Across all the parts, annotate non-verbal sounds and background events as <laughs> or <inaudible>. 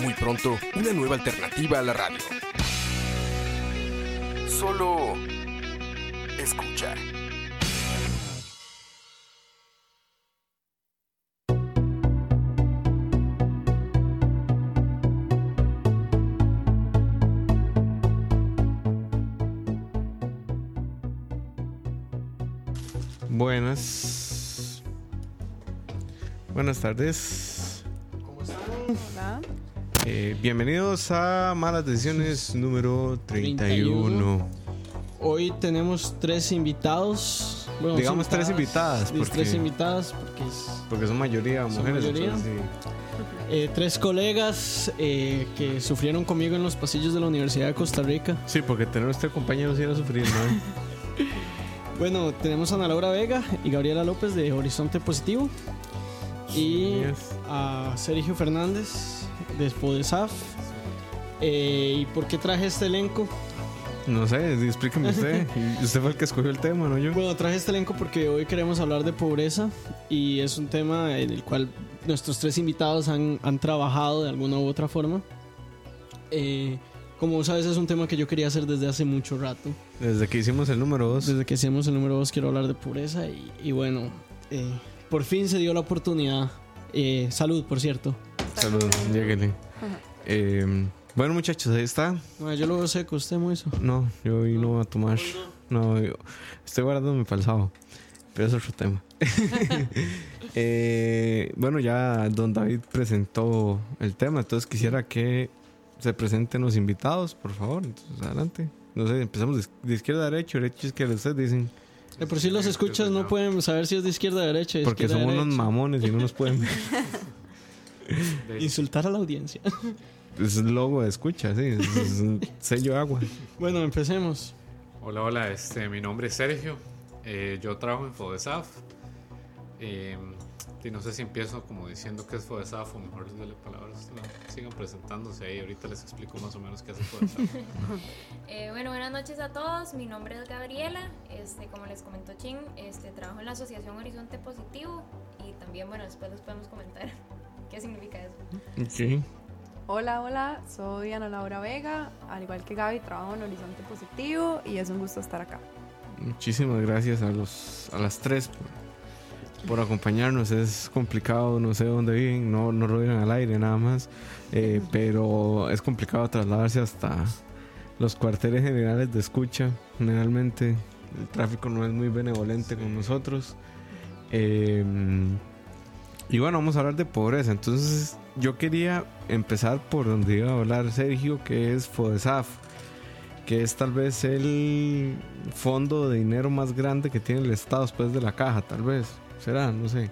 Muy pronto, una nueva alternativa a la radio. Solo escucha. Buenas. Buenas tardes. Hola. Eh, bienvenidos a Malas Decisiones número 31. 31. Hoy tenemos tres invitados. Bueno, Digamos tres invitadas, porque- Tres invitadas porque es, Porque son mayoría Son mujeres. mayoría. entonces, eh, tres colegas eh, que sufrieron conmigo en los pasillos de la Universidad de Costa Rica. sí. Sí, porque tener usted compañeros sí era sufrir, ¿no? <laughs> Bueno, tenemos a Ana Laura Vega y Gabriela López de Horizonte Positivo. Y a Sergio Fernández de Fodesaf. Eh, ¿Y por qué traje este elenco? No sé, explíqueme usted. <laughs> Usted fue el que escogió el tema, ¿no yo? Bueno, traje este elenco porque hoy queremos hablar de pobreza y es un tema en el cual nuestros tres invitados han, han trabajado de alguna u otra forma. Eh, como sabes, es un tema que yo quería hacer desde hace mucho rato. Desde que hicimos el número 2. Desde que hacemos el número 2 quiero hablar de pobreza y, y bueno, eh, por fin se dio la oportunidad. Eh, salud, por cierto. Saludos, lléguele. Eh, bueno, muchachos, ahí está. Bueno, yo lo veo seco, usted muy eso. No, yo hoy no voy a tomar. No, yo estoy guardándome para el sábado. Pero es otro tema. <laughs> Eh, bueno, ya don David presentó el tema, entonces quisiera que se presenten los invitados, por favor. Entonces, adelante. No sé, empezamos de, de izquierda a derecha, derecha a izquierda. Ustedes dicen, Por sí los escuchas no pueden saber si es de izquierda a derecha. de porque somos unos mamones y no nos pueden ver. <laughs> Insultar a la audiencia. Es logo de escucha, sí, es, un sello agua. bueno, empecemos. Hola, hola, este, mi nombre es Sergio. Eh, yo trabajo en Fodesaf. Eh, y no sé si empiezo como diciendo qué es Fodesaf o mejor les doy palabras. no, sigan presentándose ahí. Ahorita les explico más o menos qué hace Fodesaf. <laughs> Eh, bueno, buenas noches a todos. Mi nombre es Gabriela. Este, como les comentó Chin, este, trabajo en la Asociación Horizonte Positivo y también, bueno, después les podemos comentar <laughs> qué significa eso. Ok. Hola, hola, soy Ana Laura Vega, al igual que Gaby, trabajo en Horizonte Positivo y es un gusto estar acá. Muchísimas gracias a los a las tres por, por acompañarnos. Es complicado, no sé dónde viven, no, no lo digan al aire nada más, eh, pero es complicado trasladarse hasta los cuarteles generales de escucha. Generalmente el tráfico no es muy benevolente con nosotros. Eh, y bueno, vamos a hablar de pobreza. Entonces yo quería empezar por donde iba a hablar Sergio, que es FODESAF que es tal vez el fondo de dinero más grande que tiene el Estado después de la caja, tal vez. Será, no sé.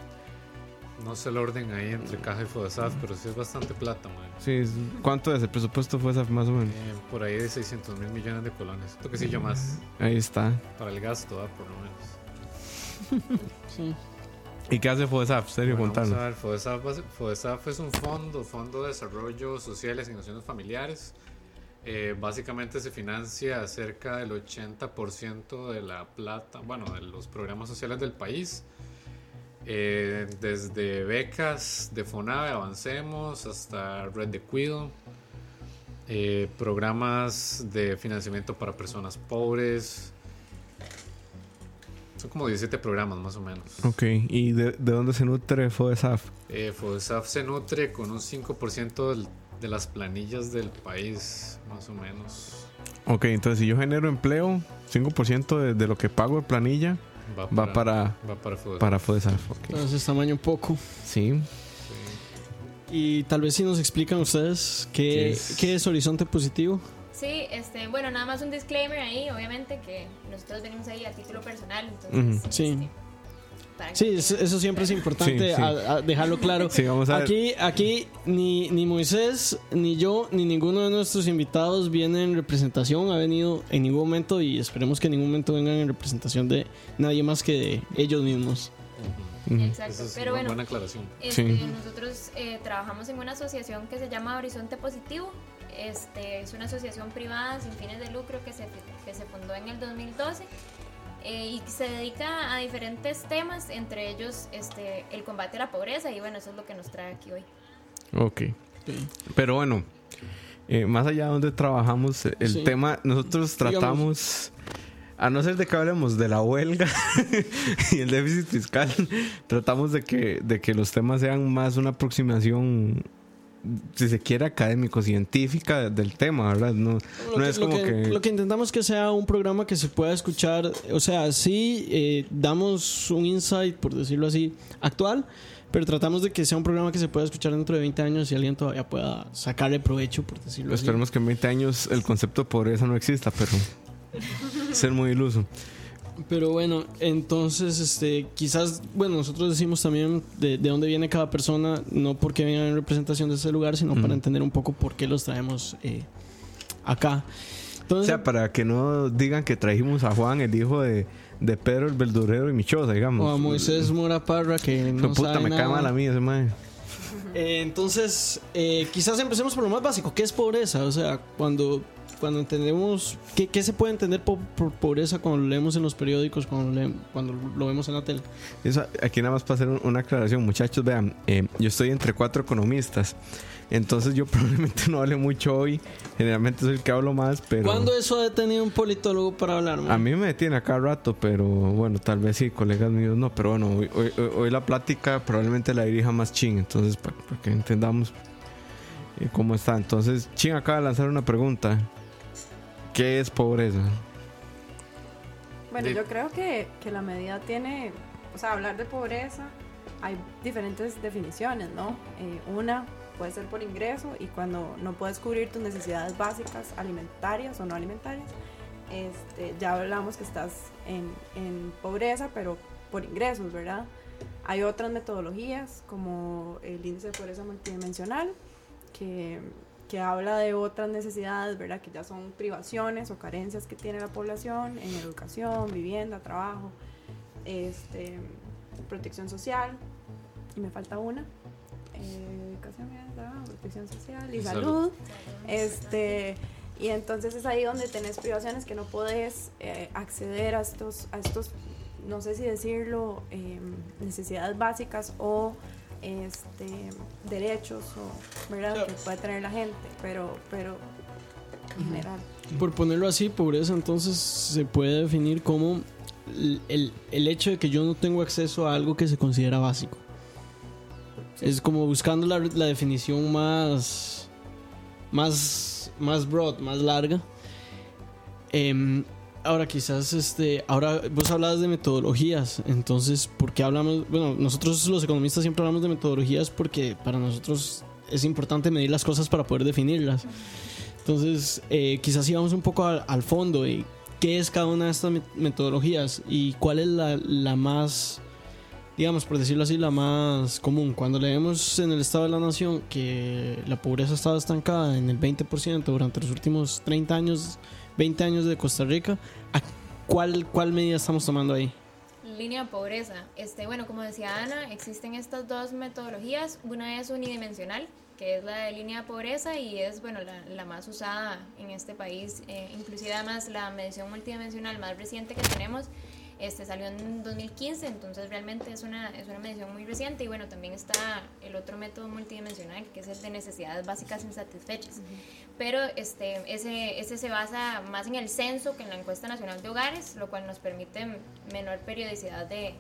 No sé el orden ahí entre caja y Fodesaf, pero sí es bastante plata, man. Sí, ¿cuánto es el presupuesto fue esa más o menos? Eh, por ahí de 600 mil millones de colones. Esto que sí yo más Ahí está. para el gasto, ¿ah? por lo menos. <laughs> Sí. ¿Y qué hace FODESAF? Serio, Bueno, vamos a ver, FODESAF, FODESAF es un fondo, Fondo de Desarrollo Social y Asignaciones Familiares. Eh, básicamente se financia cerca del 80% de la plata, bueno, de los programas sociales del país. Eh, desde becas de FONAVE, Avancemos, hasta Red de Cuido. Eh, programas de financiamiento para personas pobres. Son como 17 programas más o menos. Ok, ¿y de, de dónde se nutre FODESAF? Eh, FODESAF se nutre con un 5% del- de las planillas del país, más o menos. Ok, entonces si yo genero empleo, 5% de, de lo que pago de planilla va para, va para. Entonces, tamaño poco. Sí, Sí. Y tal vez si nos explican ustedes ¿Qué qué, es? qué es Horizonte Positivo. Sí, este, bueno, nada más un disclaimer ahí, obviamente que nosotros venimos ahí a título personal, entonces. Sí. este, que Sí, eso, siempre es importante Sí, sí. a- a dejarlo claro. Sí, vamos a ver. aquí, aquí ni, ni Moisés, ni yo, ni ninguno de nuestros invitados viene en representación, ha venido en ningún momento y esperemos que en ningún momento vengan en representación de nadie más que de ellos mismos. Exacto, es pero una bueno, buena aclaración. Este, Sí. Nosotros eh, trabajamos en una asociación que se llama Horizonte Positivo. Este, es una asociación privada sin fines de lucro que se, que se fundó en el 2012 eh, y se dedica a diferentes temas, entre ellos este, el combate a la pobreza y bueno, eso es lo que nos trae aquí hoy. Ok. Pero bueno, eh, más allá de donde trabajamos, eh, el Sí. tema, nosotros Digamos- tratamos, a no ser de que hablemos de la huelga <laughs> y el déficit fiscal, <laughs> tratamos de que, de que los temas sean más una aproximación, si se quiere, académico-científica del tema, ¿verdad? No, Lo no que, es lo como que- que... lo que intentamos es que sea un programa que se pueda escuchar, o sea, sí eh, damos un insight, por decirlo así, actual, pero tratamos de que sea un programa que se pueda escuchar dentro de 20 años y alguien todavía pueda sacarle provecho, por decirlo así. Esperemos que en 20 años el concepto de pobreza no exista, pero ser muy iluso. Pero bueno, entonces, este, quizás, bueno, nosotros decimos también de, de dónde viene cada persona, no porque vengan en representación de ese lugar, sino para entender un poco por qué los traemos eh, acá. O Entonces, sea, para que no digan que trajimos a Juan, el hijo de, de Pedro el verdurero y Michosa, digamos. o a Moisés Mora Parra, que no puta, sabe me nada. cae mal a mí ese mae. Eh, entonces, eh, quizás empecemos por lo más básico, ¿qué es pobreza? O sea, cuando, cuando entendemos, ¿qué, qué se puede entender por, por pobreza cuando lo leemos en los periódicos, cuando, lo leem- cuando lo vemos en la tele? Eso, aquí nada más para hacer un- una aclaración, muchachos, vean, eh, yo estoy entre cuatro economistas, entonces yo <laughs> probablemente no hable mucho hoy, generalmente soy el que hablo más, pero ¿Cuándo eso ha detenido un politólogo para hablar? man? a mí me detiene a cada rato, pero bueno, tal vez sí, colegas míos no, pero bueno, hoy, hoy- hoy- la plática probablemente la dirija más Chin, entonces para, para que entendamos eh, cómo está. Entonces, Chin acaba de lanzar una pregunta, ¿qué es pobreza? Bueno, De- yo creo que, que la medida tiene, o sea, hablar de pobreza, hay diferentes definiciones, ¿no? Eh, una puede ser por ingreso y cuando no puedes cubrir tus necesidades básicas alimentarias o no alimentarias, este, ya hablamos que estás en, en pobreza, pero por ingresos, ¿verdad? Hay otras metodologías como el índice de pobreza multidimensional, que, que habla de otras necesidades, ¿verdad? Que ya son privaciones o carencias que tiene la población en educación, vivienda, trabajo, este, protección social, y me falta una, eh, educación, vivienda, trabajo, protección social y, Y salud. salud. Este, y entonces es ahí donde tenés privaciones que no podés eh, acceder a estos, a estos, no sé si decirlo, eh, necesidades básicas o este, derechos o, ¿verdad? Claro. que puede tener la gente, pero, pero en general. Por ponerlo así, pobreza entonces se puede definir como el, el- el hecho de que yo no tengo acceso a algo que se considera básico. Es como buscando la, la definición más, más, más broad, más larga. Em, ahora quizás, este, ahora vos hablabas de metodologías, entonces, ¿por qué hablamos? Bueno, nosotros los economistas siempre hablamos de metodologías porque para nosotros es importante medir las cosas para poder definirlas. Entonces, eh, quizás íbamos un poco al, al fondo de qué es cada una de estas met- metodologías y cuál es la, la más, digamos, por decirlo así, la más común. Cuando leemos en el Estado de la Nación que la pobreza estaba estancada en el 20% durante los últimos 30 años, 20 años de Costa Rica, ¿a cuál, cuál medida estamos tomando ahí? Línea de pobreza. Este, bueno, como decía Ana, existen estas dos metodologías. Una es unidimensional, que es la de línea de pobreza y es, bueno, la, la más usada en este país. Eh, inclusive además la medición multidimensional más reciente que tenemos este, salió en 2015, entonces realmente es una, es una medición muy reciente. Y bueno, también está el otro método multidimensional, que es el de necesidades básicas insatisfechas. Pero este, ese, ese se basa más en el censo que en la encuesta nacional de hogares, lo cual nos permite menor periodicidad de,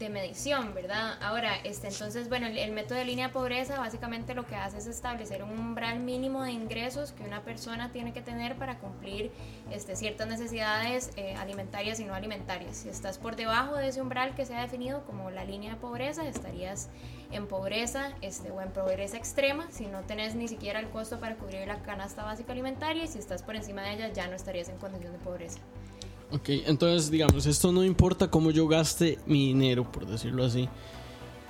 de medición, ¿verdad? Ahora, este, entonces, bueno, el, método de línea de pobreza básicamente lo que hace es establecer un umbral mínimo de ingresos que una persona tiene que tener para cumplir este, ciertas necesidades eh, alimentarias y no alimentarias. Si estás por debajo de ese umbral que se ha definido como la línea de pobreza, estarías en pobreza este, o en pobreza extrema si no tenés ni siquiera el costo para cubrir la canasta básica alimentaria y si estás por encima de ella ya no estarías en condición de pobreza. Ok, entonces digamos, esto no importa cómo yo gaste mi dinero, por decirlo así.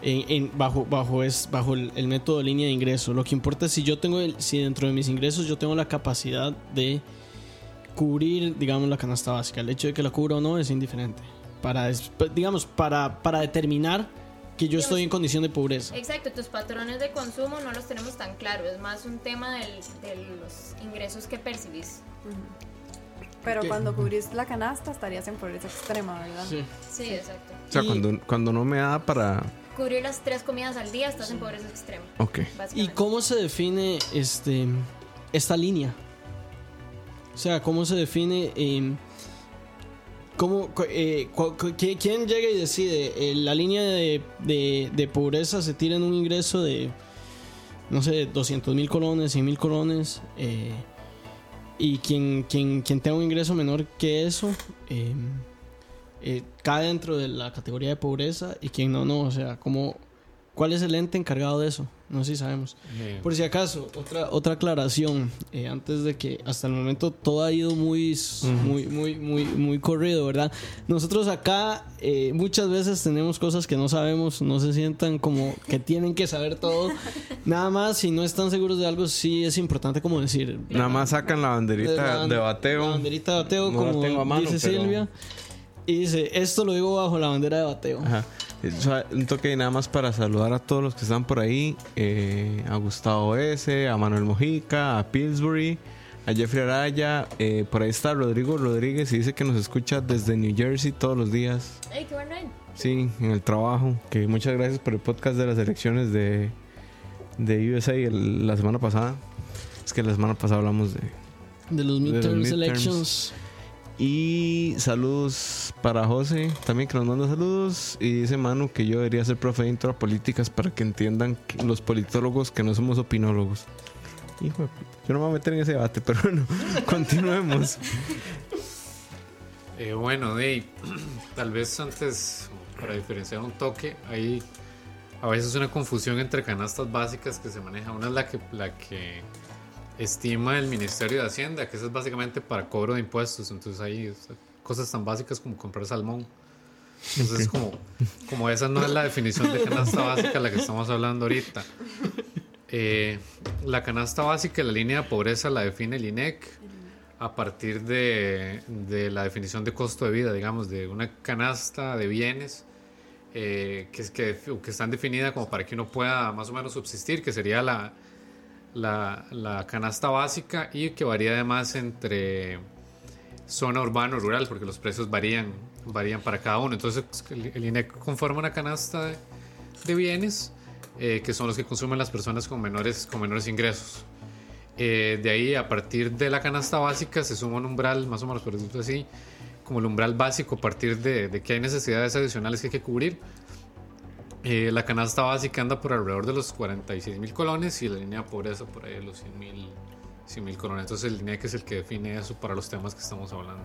En, en- bajo bajo es bajo el, el método de línea de ingreso. Lo que importa es si yo tengo el- si dentro de mis ingresos yo tengo la capacidad de cubrir, digamos, la canasta básica. El hecho de que la cubra o no es indiferente. Para es- digamos para para determinar que yo estoy en condición de pobreza. Exacto, tus patrones de consumo no los tenemos tan claros, es más un tema del- de los ingresos que percibís. Pero cuando cubrís la canasta estarías en pobreza extrema, ¿verdad? Sí. Sí, exacto. O sea, Y- cuando, cuando no me da para... Cubrir las tres comidas al día estás en pobreza extrema, Ok. ¿Y cómo se define este esta línea? O sea, ¿cómo se define? eh, cómo, eh, ¿Quién llega y decide? eh, la línea de, de- de pobreza se tira en un ingreso de, no sé, 200 mil colones, 100 mil colones. eh, y quien, quien, quien tenga un ingreso menor que eso, eh, eh, cae dentro de la categoría de pobreza. Y quien no, no. O sea, ¿cómo, ¿cuál es el ente encargado de eso? No sé si sabemos. Por si acaso, otra, otra aclaración, eh, antes de que hasta el momento todo ha ido muy, muy, muy, muy, muy corrido, ¿verdad? Nosotros acá eh, muchas veces tenemos cosas que no sabemos, no se sientan como que tienen que saber todo. Nada más, si no están seguros de algo, sí es importante como decir. Nada más sacan la banderita La- de La bateo. banderita de bateo, No la como mano, dice pero- Silvia. Y dice, esto lo digo bajo la bandera de bateo. Ajá. Un toque nada más para saludar a todos los que están por ahí. eh, a Gustavo S., a Manuel Mojica, a Pillsbury, a Jeffrey Araya. eh, por ahí está Rodrigo Rodríguez y dice que nos escucha desde New Jersey todos los días. ¡Ey, qué buen ride! Sí, en el trabajo. Que muchas gracias por el podcast de las elecciones de, de USA el- la semana pasada. Es que la semana pasada hablamos de... De los De los midterms midterms. elections. Y saludos para José, también que nos manda saludos. Y dice Manu que yo debería ser profe de intro políticas para que entiendan los politólogos que no somos opinólogos. Hijo de puta. Yo no me voy a meter en ese debate, <laughs> pero bueno, continuemos. Eh, bueno, de <clears throat> tal vez antes, para diferenciar un toque, hay a veces una confusión entre canastas básicas que se maneja. Una es la que, la que estima el Ministerio de Hacienda, que esa es básicamente para cobro de impuestos. Entonces hay cosas tan básicas como comprar salmón. Entonces, como, como esa no es la definición de canasta básica la que estamos hablando ahorita. Eh, la canasta básica, la línea de pobreza la define el INEC a partir de, de la definición de costo de vida, digamos, de una canasta de bienes eh, que, que, que están definidas como para que uno pueda más o menos subsistir, que sería la, la, la canasta básica y que varía además entre zona urbana o rural, porque los precios varían, varían para cada uno. Entonces el, INEC conforma una canasta de, de bienes eh, que son los que consumen las personas con menores, con menores ingresos. Eh, de ahí, a partir de la canasta básica, se suma un umbral, más o menos por decirlo así, como el umbral básico, a partir de, de que hay necesidades adicionales que hay que cubrir. Eh, la canasta básica anda por alrededor de los 46 mil colones y la línea de pobreza por ahí de los 100 mil 100 mil colones. Entonces, el INEC es el que define eso para los temas que estamos hablando.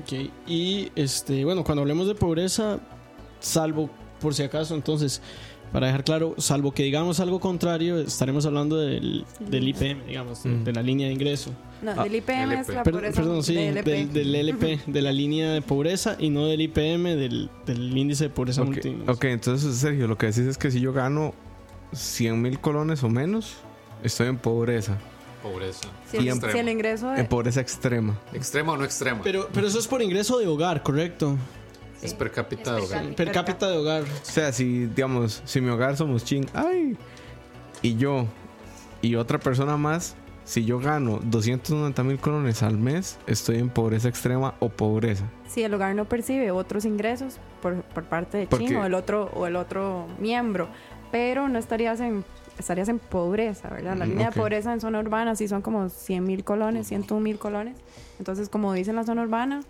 Ok, y este, bueno, cuando hablemos de pobreza, salvo por si acaso, entonces, para dejar claro, salvo que digamos algo contrario, estaremos hablando del, del IPM, digamos, de- Mm. de la línea de ingreso. No, Ah, del IPM es la Per- pobreza. perdón, sí, del LP. del, del LP, de la línea de pobreza y no del IPM, del, del índice de pobreza Ok, multi- ok, entonces Sergio, lo que decís es que si yo gano 100 mil colones o menos, estoy en pobreza. Pobreza. Si el, si el ingreso de- En pobreza extrema. ¿Extrema o no extrema? Pero, pero eso es por ingreso de hogar, ¿correcto? Sí, es per cápita de hogar. Per cápita de hogar. O sea, si, digamos, si mi hogar somos ching, ay, y yo y otra persona más, si yo gano 290 mil colones al mes, estoy en pobreza extrema o pobreza. si el hogar no percibe otros ingresos por, por parte de Porque- Chin o el otro o el otro miembro, pero no estarías en estarías en pobreza, ¿verdad? La Mm, línea ok. de pobreza en zona urbana sí son como 100 mil colones, 101 mil colones. Entonces, como dice en la zona urbana,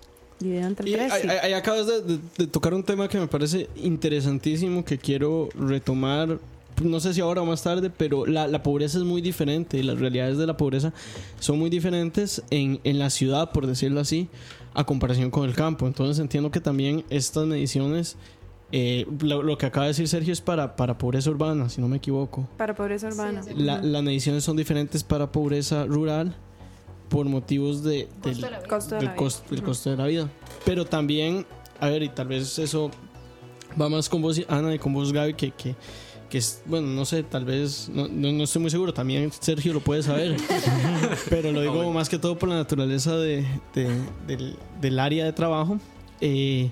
Y tres. ahí, sí. ahí- acabas de, de- de tocar un tema que me parece interesantísimo que quiero retomar. No sé si ahora o más tarde, pero la, la pobreza es muy diferente y las realidades de la pobreza son muy diferentes en, en la ciudad, por decirlo así, a comparación con el campo. Entonces entiendo que también estas mediciones, eh, lo, lo que acaba de decir Sergio es para, para pobreza urbana, si no me equivoco. Para pobreza urbana. Sí, La- las mediciones son diferentes para pobreza rural, por motivos de, Costo del, de la. Costo de del la vida. costo, del costo de la vida. Pero también, a ver, y tal vez eso va más con vos, Ana, y con vos, Gaby, que, que, que es, bueno, no sé, tal vez, no, no, no estoy muy seguro, también Sergio lo puede saber, <laughs> pero lo digo más que todo por la naturaleza de, de- del, del área de trabajo. Eh,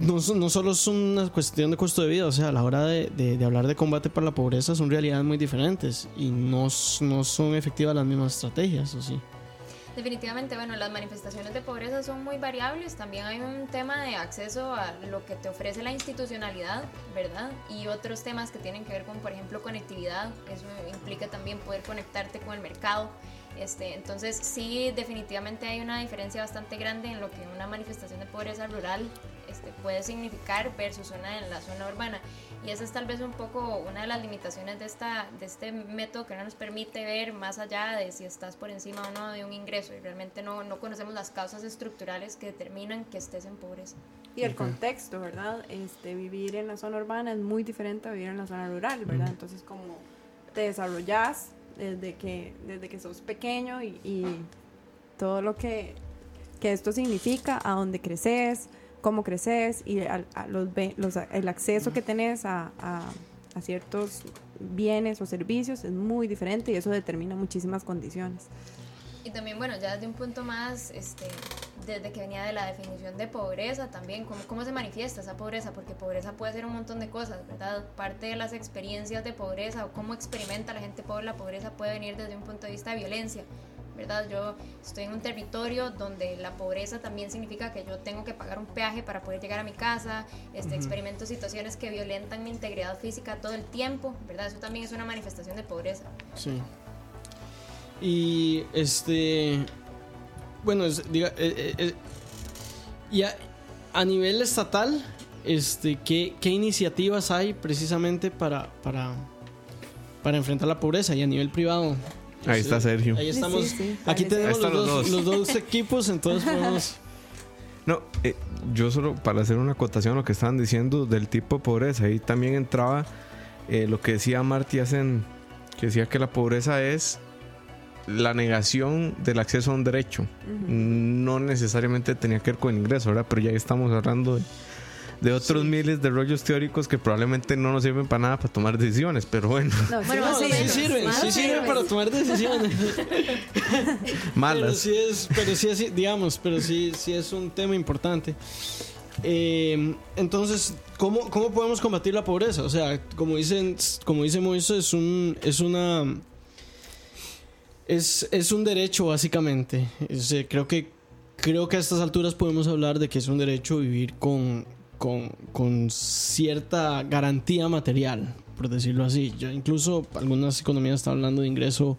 no, no solo es una cuestión de costo de vida, o sea, a la hora de, hablar de combate para la pobreza son realidades muy diferentes y no, son efectivas las mismas estrategias, ¿o sí? Definitivamente, bueno, las manifestaciones de pobreza son muy variables. También hay un tema de acceso a lo que te ofrece la institucionalidad, ¿verdad? Y otros temas que tienen que ver con, por ejemplo, conectividad. Eso implica también poder conectarte con el mercado. Este, entonces, sí, definitivamente hay una diferencia bastante grande en lo que una manifestación de pobreza rural este, puede significar versus una en la zona urbana. Y esa es tal vez un poco una de las limitaciones de, esta, de este método que no nos permite ver más allá de si estás por encima o no de un ingreso. Y realmente no, no conocemos las causas estructurales que determinan que estés en pobreza. Y el contexto, ¿verdad? Este, vivir en la zona urbana es muy diferente a vivir en la zona rural, ¿verdad? Entonces, como te desarrollas desde que, desde que sos pequeño y, y todo lo que, que esto significa, a dónde creces, cómo creces y al- a los, los- el acceso que tenés a, a- a ciertos bienes o servicios es muy diferente y eso determina muchísimas condiciones. Y también, bueno, ya desde un punto más, este, desde que venía de la definición de pobreza también, ¿cómo, cómo se manifiesta esa pobreza? Porque pobreza puede ser un montón de cosas, ¿verdad? Parte de las experiencias de pobreza o cómo experimenta la gente pobre la pobreza puede venir desde un punto de vista de violencia, ¿verdad? Yo estoy en un territorio donde la pobreza también significa que yo tengo que pagar un peaje para poder llegar a mi casa, este, experimento situaciones que violentan mi integridad física todo el tiempo, ¿verdad? Eso también es una manifestación de pobreza. Sí. Y este. Bueno, es- diga. eh, eh, eh, y a, a nivel estatal, este, ¿qué, qué iniciativas hay precisamente para, para, para enfrentar la pobreza? Y a nivel privado. Ahí está Sergio. Ahí estamos. sí, sí, Aquí tenemos los dos, los <laughs> equipos, entonces podemos. <laughs> No, eh, yo solo para hacer una acotación a lo que estaban diciendo del tipo de pobreza, ahí también entraba eh, lo que decía Marty hacen, que decía que la pobreza es la negación del acceso a un derecho. No necesariamente tenía que ver con ingreso, ¿verdad? Pero ya estamos hablando de, de otros miles de rollos teóricos que probablemente no nos sirven para nada para tomar decisiones, pero bueno, No, Bueno, No, sí menos, sirven, sí sirven para tomar decisiones. <laughs> Pero malas. sí es, pero sí es, digamos, pero sí, sí es un tema importante. Eh, entonces, ¿cómo, ¿cómo podemos combatir la pobreza? O sea, como dicen, como dice Moiso, es un, es una, es, es un derecho básicamente. Es, eh, creo que, creo que a estas alturas podemos hablar de que es un derecho vivir con, con, con cierta garantía material, por decirlo así. Ya incluso algunas economías están hablando de ingreso,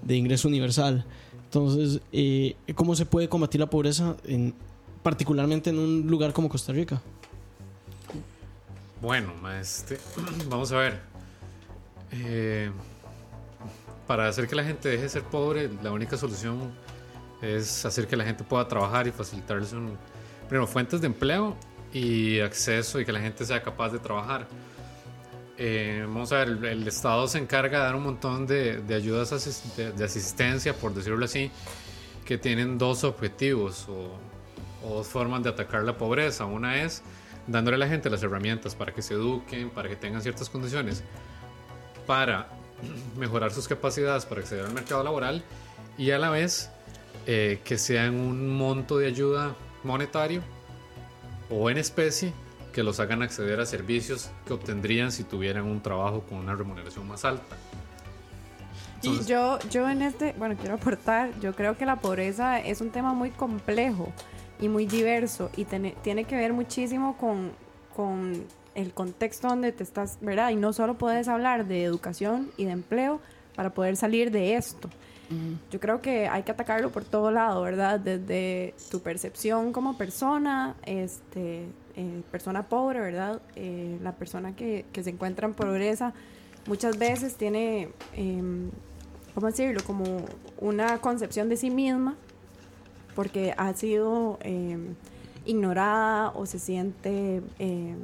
de ingreso universal. Entonces, eh, ¿cómo se puede combatir la pobreza, en, particularmente en un lugar como Costa Rica? Bueno, este, <clears throat> vamos a ver. Eh, para hacer que la gente deje de ser pobre, la única solución es hacer que la gente pueda trabajar y facilitarles un, primero, fuentes de empleo y acceso y que la gente sea capaz de trabajar. Eh, vamos a ver, el, Estado se encarga de dar un montón de, ayudas de, asistencia, por decirlo así, que tienen dos objetivos o, o dos formas de atacar la pobreza. Una es dándole a la gente las herramientas para que se eduquen, para que tengan ciertas condiciones, para <clears throat> mejorar sus capacidades para acceder al mercado laboral y a la vez eh, que sean un monto de ayuda monetario o en especie que los hagan acceder a servicios que obtendrían si tuvieran un trabajo con una remuneración más alta. Y yo, yo en este, bueno, quiero aportar, yo creo que la pobreza es un tema muy complejo y muy diverso y tiene, tiene que ver muchísimo con, con el contexto donde te estás, ¿verdad? Y no solo puedes hablar de educación y de empleo para poder salir de esto. Yo creo que hay que atacarlo por todo lado, ¿verdad? Desde tu percepción como persona, este, eh, persona pobre, ¿verdad? Eh, la persona que, que se encuentra en pobreza muchas veces tiene, em, ¿cómo decirlo? Como una concepción de sí misma porque ha sido em, ignorada o se siente em,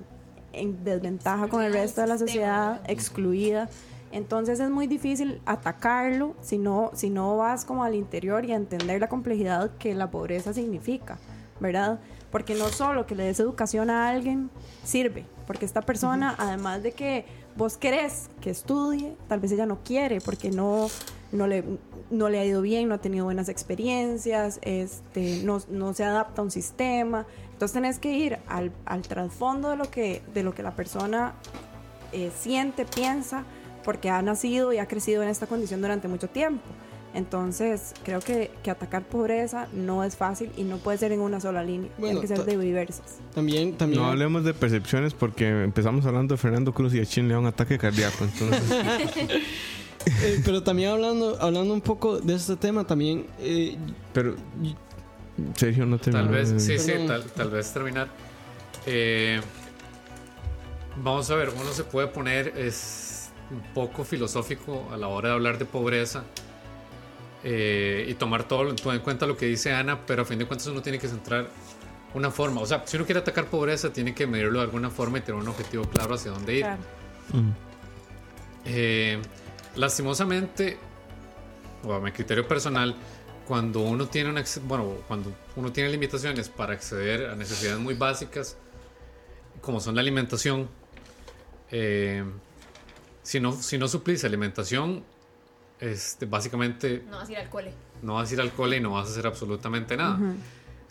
en desventaja con el resto de la sociedad, excluida. Entonces es muy difícil atacarlo si no, si no vas como al interior y a entender la complejidad que la pobreza significa, ¿verdad? Porque no solo que le des educación a alguien sirve, porque esta persona, además de que vos querés que estudie, tal vez ella no quiere porque no, no, le, no le ha ido bien, no ha tenido buenas experiencias, este, no, no se adapta a un sistema. Entonces tenés que ir al, al trasfondo de lo que, de lo que la persona eh, siente, piensa, porque ha nacido y ha crecido en esta condición durante mucho tiempo. Entonces, creo que, que atacar pobreza no es fácil y no puede ser en una sola línea. Bueno, Tiene que ser de diversas. También, también. No hablemos de percepciones porque empezamos hablando de Fernando Cruz y a Chin le da un ataque cardíaco. Entonces, <laughs> eh, pero también hablando, hablando un poco de este tema, también. eh, pero Sergio no terminó. Tal vez, de- sí, sí, tal, tal vez terminar. Eh, vamos a ver, uno se puede poner es un poco filosófico a la hora de hablar de pobreza eh, y tomar todo todo en cuenta lo que dice Ana, pero a fin de cuentas uno tiene que centrar una forma. O sea, si uno quiere atacar pobreza, tiene que medirlo de alguna forma y tener un objetivo claro hacia dónde ir. Claro. Mm. Eh, lastimosamente, o a mi criterio personal, cuando uno tiene una, bueno, cuando uno tiene limitaciones para acceder a necesidades muy básicas, como son la alimentación, eh, si no, si no suplís alimentación, este, básicamente No vas a ir al cole. no vas a ir al cole y no vas a hacer absolutamente nada.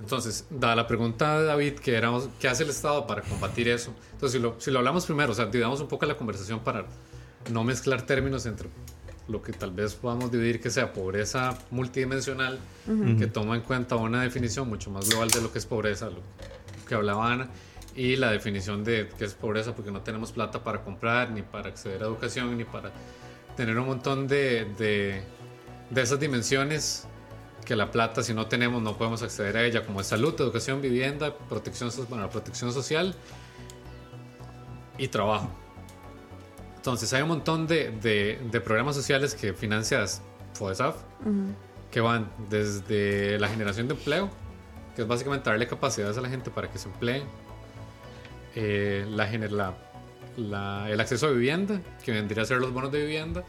Entonces, dada la pregunta de David, que era, ¿qué hace el Estado para combatir eso? Entonces, si lo, si lo hablamos primero, o sea, dividamos un poco la conversación para no mezclar términos entre lo que tal vez podamos dividir que sea pobreza multidimensional, que toma en cuenta una definición mucho más global de lo que es pobreza, lo que hablaba Ana, y la definición de qué es pobreza, porque no tenemos plata para comprar, ni para acceder a educación, ni para tener un montón de, de, de esas dimensiones que la plata, si no tenemos, no podemos acceder a ella, como es salud, educación, vivienda, protección, bueno, protección social y trabajo. Entonces, hay un montón de, de- de programas sociales que financia FODESAF, que van desde la generación de empleo, que es básicamente darle capacidades a la gente para que se emplee, eh, la, la- la- el acceso a vivienda, que vendría a ser los bonos de vivienda,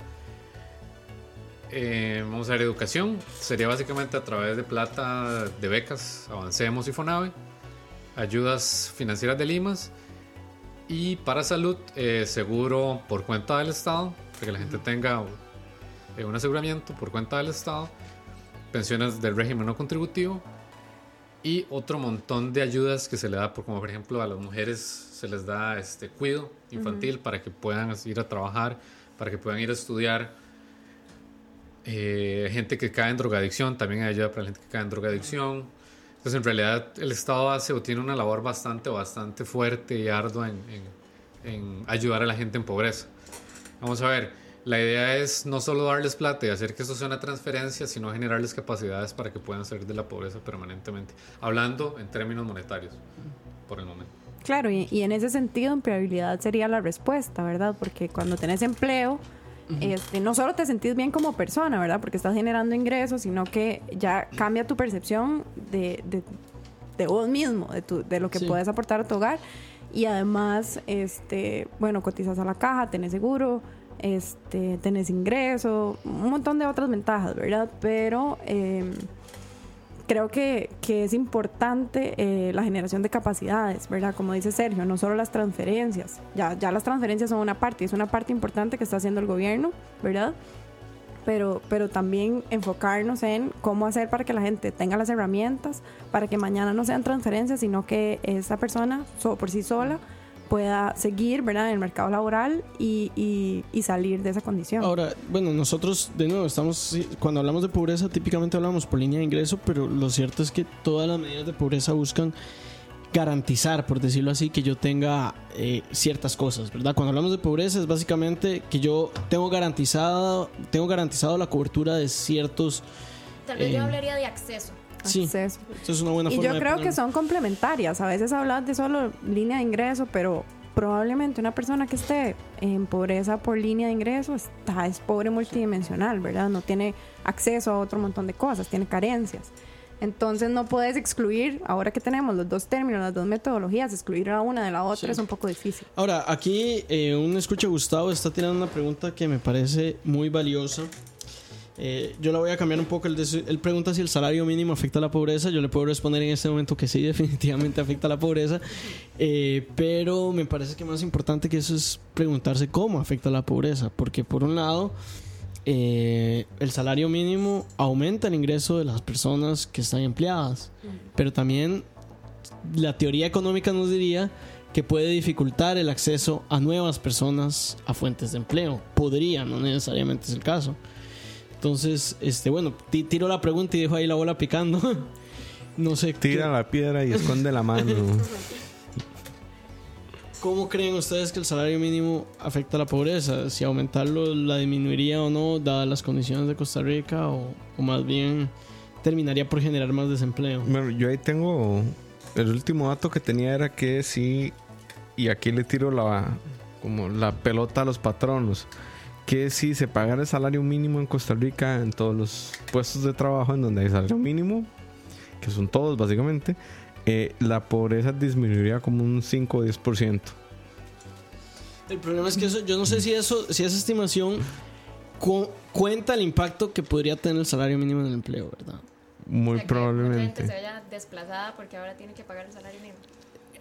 eh, vamos a ver educación, sería básicamente a través de plata de becas, Avancemos y Fonave, ayudas financieras de Limas. Y para salud, eh, seguro por cuenta del Estado, para que la gente tenga eh, un aseguramiento por cuenta del Estado, pensiones del régimen no contributivo y otro montón de ayudas que se le da, por, como por ejemplo a las mujeres se les da este cuido infantil para que puedan ir a trabajar, para que puedan ir a estudiar. Eh, gente que cae en drogadicción, también hay ayuda para la gente que cae en drogadicción. Entonces, en realidad, el Estado hace o tiene una labor bastante, bastante fuerte y ardua en, en- en ayudar a la gente en pobreza. Vamos a ver, la idea es no solo darles plata y hacer que eso sea una transferencia, sino generarles capacidades para que puedan salir de la pobreza permanentemente. Hablando en términos monetarios, por el momento. Claro, y, y en ese sentido, empleabilidad sería la respuesta, ¿verdad? Porque cuando tenés empleo, este, no solo te sentís bien como persona, ¿verdad? Porque estás generando ingresos, sino que ya cambia tu percepción de, de, de vos mismo, de, tu, de lo que Sí. puedes aportar a tu hogar. Y además, este, bueno, cotizas a la caja, tenés seguro, este, tenés ingreso, un montón de otras ventajas, ¿verdad? Pero... em, creo que, que es importante eh, la generación de capacidades, ¿verdad? Como dice Sergio, no solo las transferencias. Ya, ya las transferencias son una parte, es una parte importante que está haciendo el gobierno, ¿verdad? Pero, pero también enfocarnos en cómo hacer para que la gente tenga las herramientas, para que mañana no sean transferencias, sino que esa persona so- por sí sola pueda seguir, ¿verdad? En el mercado laboral y, y- y salir de esa condición. Ahora, bueno, nosotros de nuevo estamos, cuando hablamos de pobreza típicamente hablamos por línea de ingreso, pero lo cierto es que todas las medidas de pobreza buscan garantizar, por decirlo así, que yo tenga eh, ciertas cosas, ¿verdad? Cuando hablamos de pobreza es básicamente que yo tengo garantizado, tengo garantizado la cobertura de ciertos... Tal vez Eh, yo hablaría de acceso. Sí, Acceso. esto es una buena Y forma yo de creo que ponerlo. son complementarias. A veces hablas de solo línea de ingreso, pero probablemente una persona que esté en pobreza por línea de ingreso está, es pobre multidimensional, ¿verdad? No tiene acceso a otro montón de cosas, tiene carencias. Entonces no puedes excluir, ahora que tenemos los dos términos, las dos metodologías, excluir a una de la otra Sí. es un poco difícil. Ahora, aquí eh, un escucha Gustavo está tirando una pregunta que me parece muy valiosa. Eh, yo la voy a cambiar un poco. Él, él pregunta si el salario mínimo afecta a la pobreza. Yo le puedo responder en este momento que sí, <laughs> definitivamente afecta a la pobreza. Eh, pero me parece que más importante que eso es preguntarse cómo afecta a la pobreza. Porque por un lado, eh, el salario mínimo aumenta el ingreso de las personas que están empleadas. Pero también la teoría económica nos diría que puede dificultar el acceso a nuevas personas a fuentes de empleo. Podría, no necesariamente es el caso. Entonces, este, bueno, ti- tiro la pregunta y dejo ahí la bola picando. <laughs> no sé, ¿qué- Tira la piedra y esconde la mano. <laughs> ¿cómo creen ustedes que el salario mínimo afecta a la pobreza? Si aumentarlo la disminuiría o no, dadas las condiciones de Costa Rica, o, o más bien terminaría por generar más desempleo. Bueno, yo ahí tengo. El último dato que tenía era que sí. Y aquí le tiro la. Como la pelota a los patronos. Que si se pagara el salario mínimo en Costa Rica, en todos los puestos de trabajo en donde hay salario mínimo, que son todos básicamente, eh, la pobreza disminuiría como un 5 o 10%. El problema es que eso, yo no sé si eso, si esa estimación cu- cuenta el impacto que podría tener el salario mínimo en el empleo, ¿verdad? Muy O sea, que mucha gente probablemente. se vaya desplazada porque ahora tiene que pagar el salario mínimo.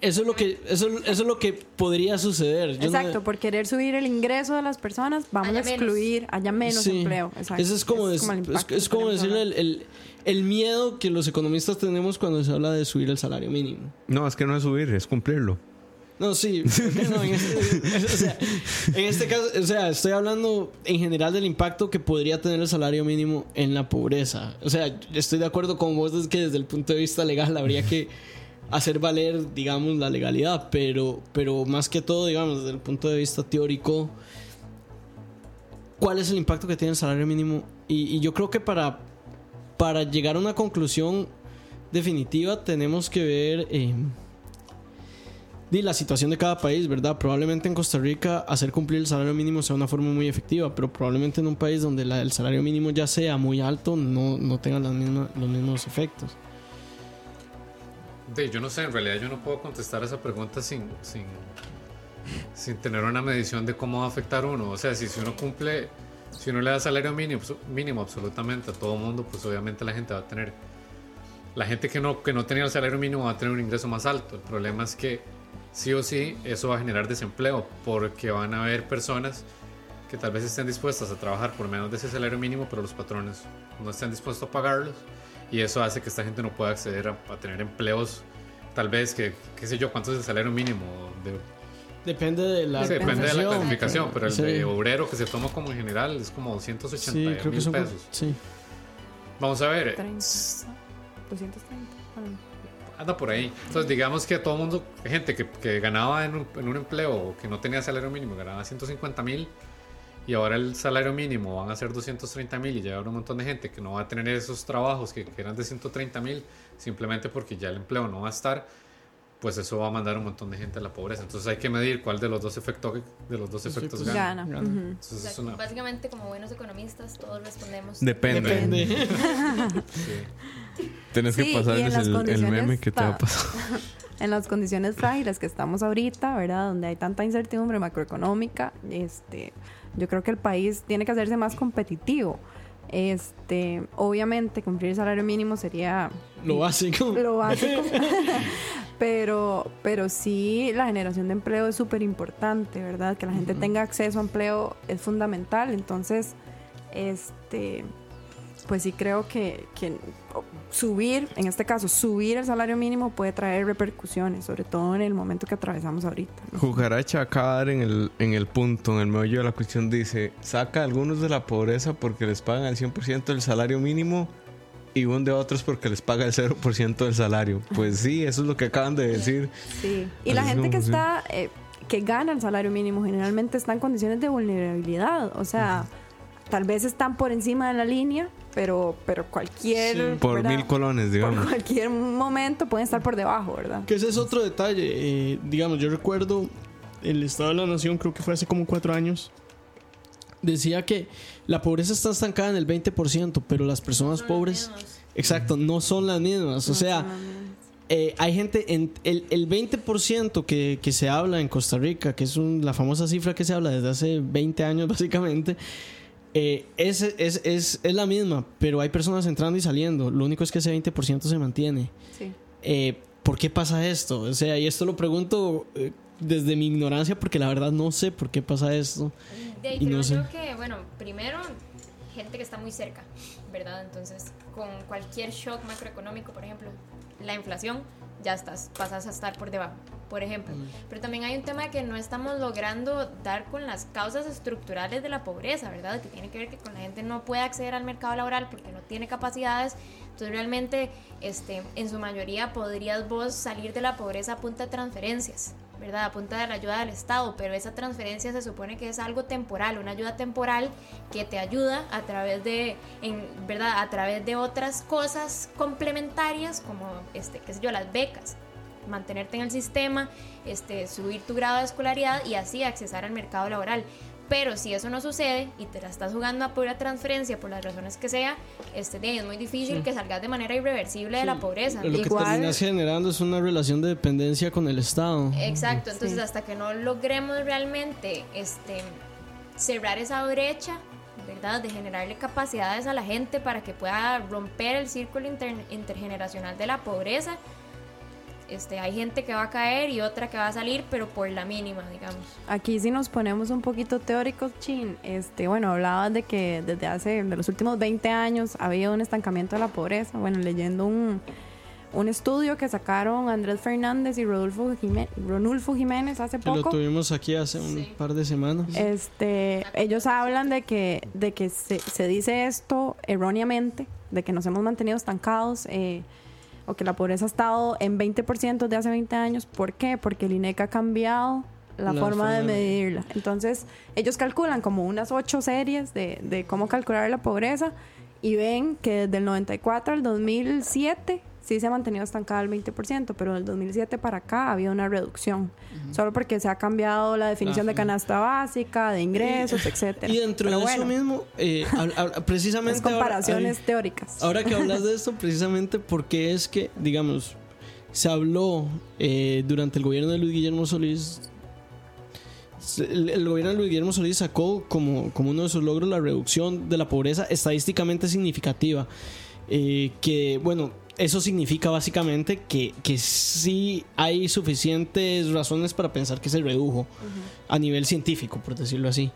Eso es lo que, eso, eso es lo que podría suceder. Yo no- Exacto, por querer subir el ingreso de las personas, vamos Haya a excluir, haya menos Sí. empleo. Exacto. Eso es como, el es, impacto es que como decirle el, el- el miedo que los economistas tenemos cuando se habla de subir el salario mínimo. No, es que no es subir, es cumplirlo. No, sí. <laughs> no, en, este, o sea, en este caso, o sea, estoy hablando en general del impacto que podría tener el salario mínimo en la pobreza. O sea, estoy de acuerdo con vos es que desde el punto de vista legal habría que hacer valer, digamos, la legalidad, pero, pero más que todo, digamos, desde el punto de vista teórico, ¿cuál es el impacto que tiene el salario mínimo? Y, y yo creo que para, para llegar a una conclusión definitiva tenemos que ver... di la situación de cada país, ¿verdad? Probablemente en Costa Rica hacer cumplir el salario mínimo sea una forma muy efectiva, pero probablemente en un país donde la- el salario mínimo ya sea muy alto no, no tenga los mismos efectos. De, yo no sé, en realidad yo no puedo contestar esa pregunta sin, sin, sin tener una medición de cómo va a afectar uno. O sea, si, si uno cumple, si uno le da salario mínimo, mínimo absolutamente a todo mundo, pues obviamente la gente va a tener, la gente que no, que no tenía el salario mínimo va a tener un ingreso más alto. El problema es que sí o sí eso va a generar desempleo, porque van a haber personas que tal vez estén dispuestas a trabajar por menos de ese salario mínimo, pero los patrones no estén dispuestos a pagarlos y eso hace que esta gente no pueda acceder a, a tener empleos tal vez que qué sé yo cuánto es el salario mínimo de, Depende de la sí, depende de la clasificación pero el Sí. de obrero que se toma como en general es como 280 Sí, creo que mil son pesos sí. vamos a ver 30, 230. bueno. anda por ahí entonces digamos que todo el mundo gente que, que ganaba en un, en un empleo o que no tenía salario mínimo ganaba 150 mil y ahora el salario mínimo van a ser 230 mil y ya habrá un montón de gente que no va a tener esos trabajos que, que eran de 130 mil simplemente porque ya el empleo no va a estar pues eso va a mandar un montón de gente a la pobreza entonces hay que medir cuál de los dos efectos de los dos efectos gana, Gana. Ujú. Entonces O sea, es una Básicamente, como buenos economistas, todos respondemos. Depende. Depende. sí. <laughs> Tienes Sí, que pasarles el, el meme que te va a pa- pasar. <laughs> En las condiciones frágiles que estamos ahorita, ¿verdad? Donde hay tanta incertidumbre macroeconómica, este, yo creo que el país tiene que hacerse más competitivo. Este, obviamente cumplir el salario mínimo sería Lo básico. <laughs> lo básico. <laughs> <laughs> pero, pero sí, la generación de empleo es súper importante, ¿verdad? Que la gente tenga acceso a empleo es fundamental. Entonces, este, pues sí creo que, que subir, en este caso, subir el salario mínimo puede traer repercusiones, sobre todo en el momento que atravesamos ahorita. ¿no? Cucaracha acaba de en el, en el punto, en el meollo de la cuestión, dice, saca a algunos de la pobreza porque les pagan el 100% del salario mínimo y hunde a otros porque les paga el 0% del salario. Pues sí, eso es lo que acaban de <laughs> decir. Sí. Y Así la gente que está, eh, que gana el salario mínimo, generalmente está en condiciones de vulnerabilidad. O sea, tal vez están por encima de la línea, pero, pero cualquier. Sí. Por ¿verdad? mil colones, Por digamos. cualquier momento pueden estar por debajo, ¿verdad? Que ese es otro detalle. eh, digamos, yo recuerdo el Estado de la Nación, creo que fue hace como cuatro años. Decía que la pobreza está estancada en el 20%, pero las personas Son los pobres. Exacto, no son las mismas. O sea, eh, hay gente, en el, el 20% que, que se habla en Costa Rica, que es un- la famosa cifra que se habla desde hace 20 años <laughs> básicamente, eh, es, es, es, es la misma, pero hay personas entrando y saliendo. Lo único es que ese 20% se mantiene. Sí. Eh, ¿Por qué pasa esto? O sea, y esto lo pregunto eh, desde mi ignorancia porque la verdad no sé por qué pasa esto. De ahí Y creo no sé. yo que, bueno, primero, gente que está muy cerca, ¿verdad? Entonces, con cualquier shock macroeconómico, por ejemplo, la inflación, ya estás, pasas a estar por debajo, por ejemplo. Pero también hay un tema de que no estamos logrando dar con las causas estructurales de la pobreza, ¿verdad? Que tiene que ver que con la gente no puede acceder al mercado laboral porque no tiene capacidades. Entonces, realmente, este, en su mayoría, podrías vos salir de la pobreza a punta de transferencias. ¿verdad? A punta de la ayuda del Estado, pero esa transferencia se supone que es algo temporal, una ayuda temporal que te ayuda a través de, en, ¿verdad? A través de otras cosas complementarias como, este, qué sé yo, las becas, mantenerte en el sistema, este, subir tu grado de escolaridad y así accesar al mercado laboral. Pero si eso no sucede y te la estás jugando a pura transferencia por las razones que sea, este, de ahí es muy difícil que salgas de manera irreversible de la pobreza. Lo que terminas generando es una relación de dependencia con el Estado. Exacto, entonces Sí. hasta que no logremos realmente este, cerrar esa brecha, ¿verdad? De generarle capacidades a la gente para que pueda romper el círculo inter- intergeneracional de la pobreza. Este, hay gente que va a caer y otra que va a salir, pero por la mínima, digamos. Aquí si nos ponemos un poquito teóricos, Chin, este, bueno, hablabas de que desde hace, de los últimos 20 años ha habido un estancamiento de la pobreza. Bueno, leyendo un, un estudio que sacaron Andrés Fernández y Rodolfo Jiménez, Ronulfo Jiménez hace Que lo poco. tuvimos aquí hace un Sí. par de semanas. Este, ellos hablan de que, de que se, se dice esto erróneamente, de que nos hemos mantenido estancados eh, o que la pobreza ha estado en 20% de hace 20 años. ¿Por qué? Porque el INEC ha cambiado la, La forma de medirla. Entonces, ellos calculan como unas ocho series de, de cómo calcular la pobreza y ven que desde el 94 al 2007 sí se ha mantenido estancada al 20%, pero del 2007 para acá ha habido una reducción. Solo porque se ha cambiado la definición de canasta básica, de ingresos, etcétera. Y dentro Pero de eso bueno, mismo, eh, <laughs> precisamente. es ahora- comparaciones ay, teóricas. Ahora que hablas de <laughs> esto, precisamente porque es que, digamos, se habló eh, durante el gobierno de Luis Guillermo Solís. el gobierno de Luis Guillermo Solís sacó como, como uno de sus logros la reducción de la pobreza estadísticamente significativa. Eh, que, bueno, eso significa básicamente que, que sí hay suficientes razones para pensar que se redujo a nivel científico, por decirlo así.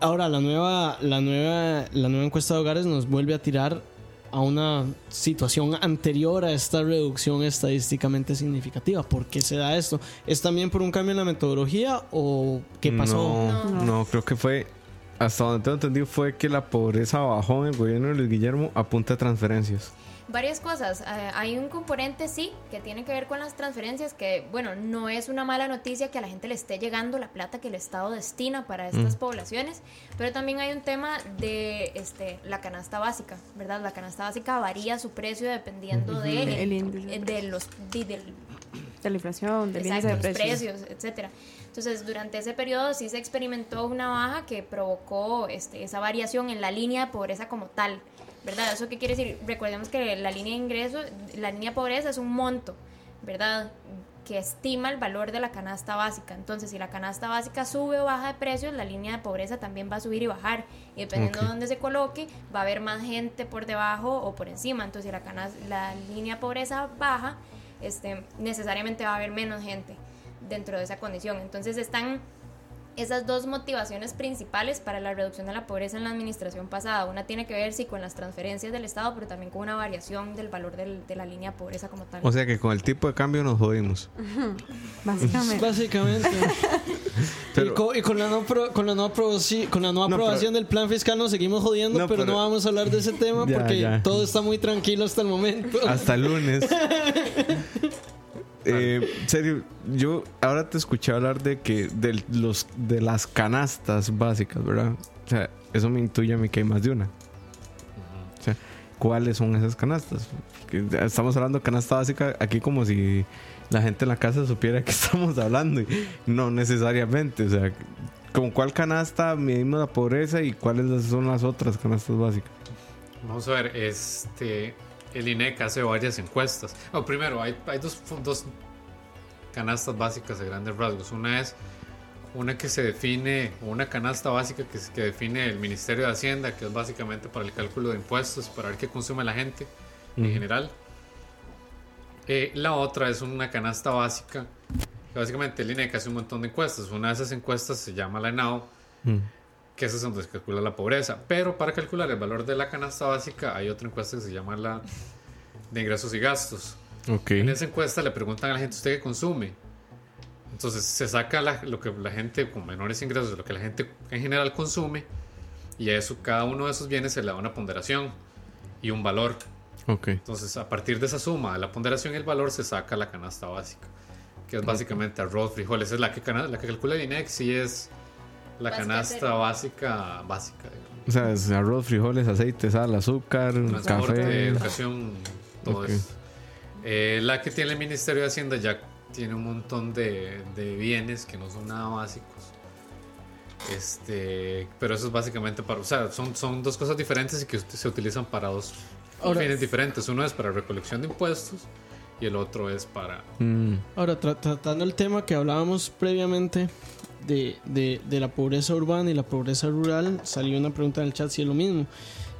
Ahora, la nueva, la nueva, la nueva encuesta de hogares nos vuelve a tirar a una situación anterior a esta reducción estadísticamente significativa. ¿Por qué se da esto? ¿Es también por un cambio en la metodología o qué pasó? No, No. no, creo que fue. Hasta donde tengo entendido fue que la pobreza bajó en el gobierno de Luis Guillermo a punta de transferencias. Varias cosas. Eh, hay un componente, sí, que tiene que ver con las transferencias, que, bueno, no es una mala noticia que a la gente le esté llegando la plata que el Estado destina para estas poblaciones, pero también hay un tema de este, la canasta básica, ¿verdad? La canasta básica varía su precio dependiendo de, El índice. eh, de los, de- del De la inflación, del Exacto, de los precios. precios, etcétera. Entonces, durante ese periodo sí se experimentó una baja que provocó este, esa variación en la línea de pobreza como tal, ¿verdad? ¿Eso qué quiere decir? Recordemos que la línea de ingreso, la línea de pobreza es un monto, ¿verdad? Que estima el valor de la canasta básica. Entonces, si la canasta básica sube o baja de precios, la línea de pobreza también va a subir y bajar. Y dependiendo de dónde se coloque, va a haber más gente por debajo o por encima. Entonces, si la, canas- la línea de pobreza baja, este, necesariamente va a haber menos gente dentro de esa condición. Entonces están esas dos motivaciones principales para la reducción de la pobreza en la administración pasada. Una tiene que ver sí con las transferencias del Estado, pero también con una variación del valor del- de la línea de pobreza como tal. O sea que con el tipo de cambio nos jodimos. <laughs> Básicamente. Básicamente. <laughs> Pero- y, con, y con la no, pro- con la no, aprobaci- con la no No, aprobación del plan fiscal nos seguimos jodiendo, No, pero, pero- no vamos a hablar de ese tema <laughs> Ya, porque ya. todo está muy tranquilo hasta el momento. Hasta el lunes. Eh, serio, yo ahora te escuché hablar de que de los de las canastas básicas, ¿verdad? O sea, eso me intuye a mí que hay más de una. O sea, ¿cuáles son esas canastas? Porque estamos hablando de canasta básica aquí como si la gente en la casa supiera que <laughs> estamos hablando y no necesariamente, o sea, ¿con cuál canasta medimos la pobreza y cuáles son las otras canastas básicas? Vamos a ver, este. El INEC hace varias encuestas. No, primero, hay, hay dos, dos canastas básicas de grandes rasgos. Una es una que se define, una canasta básica que, que define el Ministerio de Hacienda, que es básicamente para el cálculo de impuestos, para ver qué consume la gente en general. Eh, la otra es una canasta básica, que básicamente el INEC hace un montón de encuestas. Una de esas encuestas se llama la ENAO, Mm. Que esa es donde se calcula la pobreza. Pero para calcular el valor de la canasta básica hay otra encuesta que se llama la de ingresos y gastos. Ok. En esa encuesta le preguntan a la gente, ¿usted qué consume? Entonces se saca la- lo que la gente con menores ingresos, lo que la gente en general consume, y a eso, cada uno de esos bienes se le da una ponderación y un valor. Ok. Entonces, a partir de esa suma, de la ponderación y el valor, se saca la canasta básica, que es básicamente arroz, frijoles. Es la que, la que calcula el INEC, sí es la canasta básica, básica. digamos. O sea, es arroz, frijoles, aceite, sal, azúcar, Transporte, café. educación, todo Ok. eso. Eh, la que tiene el Ministerio de Hacienda ya tiene un montón de, de bienes que no son nada básicos. Este, pero eso es básicamente para, o sea, son, son dos cosas diferentes y que se utilizan para dos Ahora- fines diferentes. Uno es para recolección de impuestos y el otro es para Mm, Ahora, tra- tratando el tema que hablábamos previamente de, de- de la pobreza urbana y la pobreza rural, salió una pregunta en el chat si es lo mismo.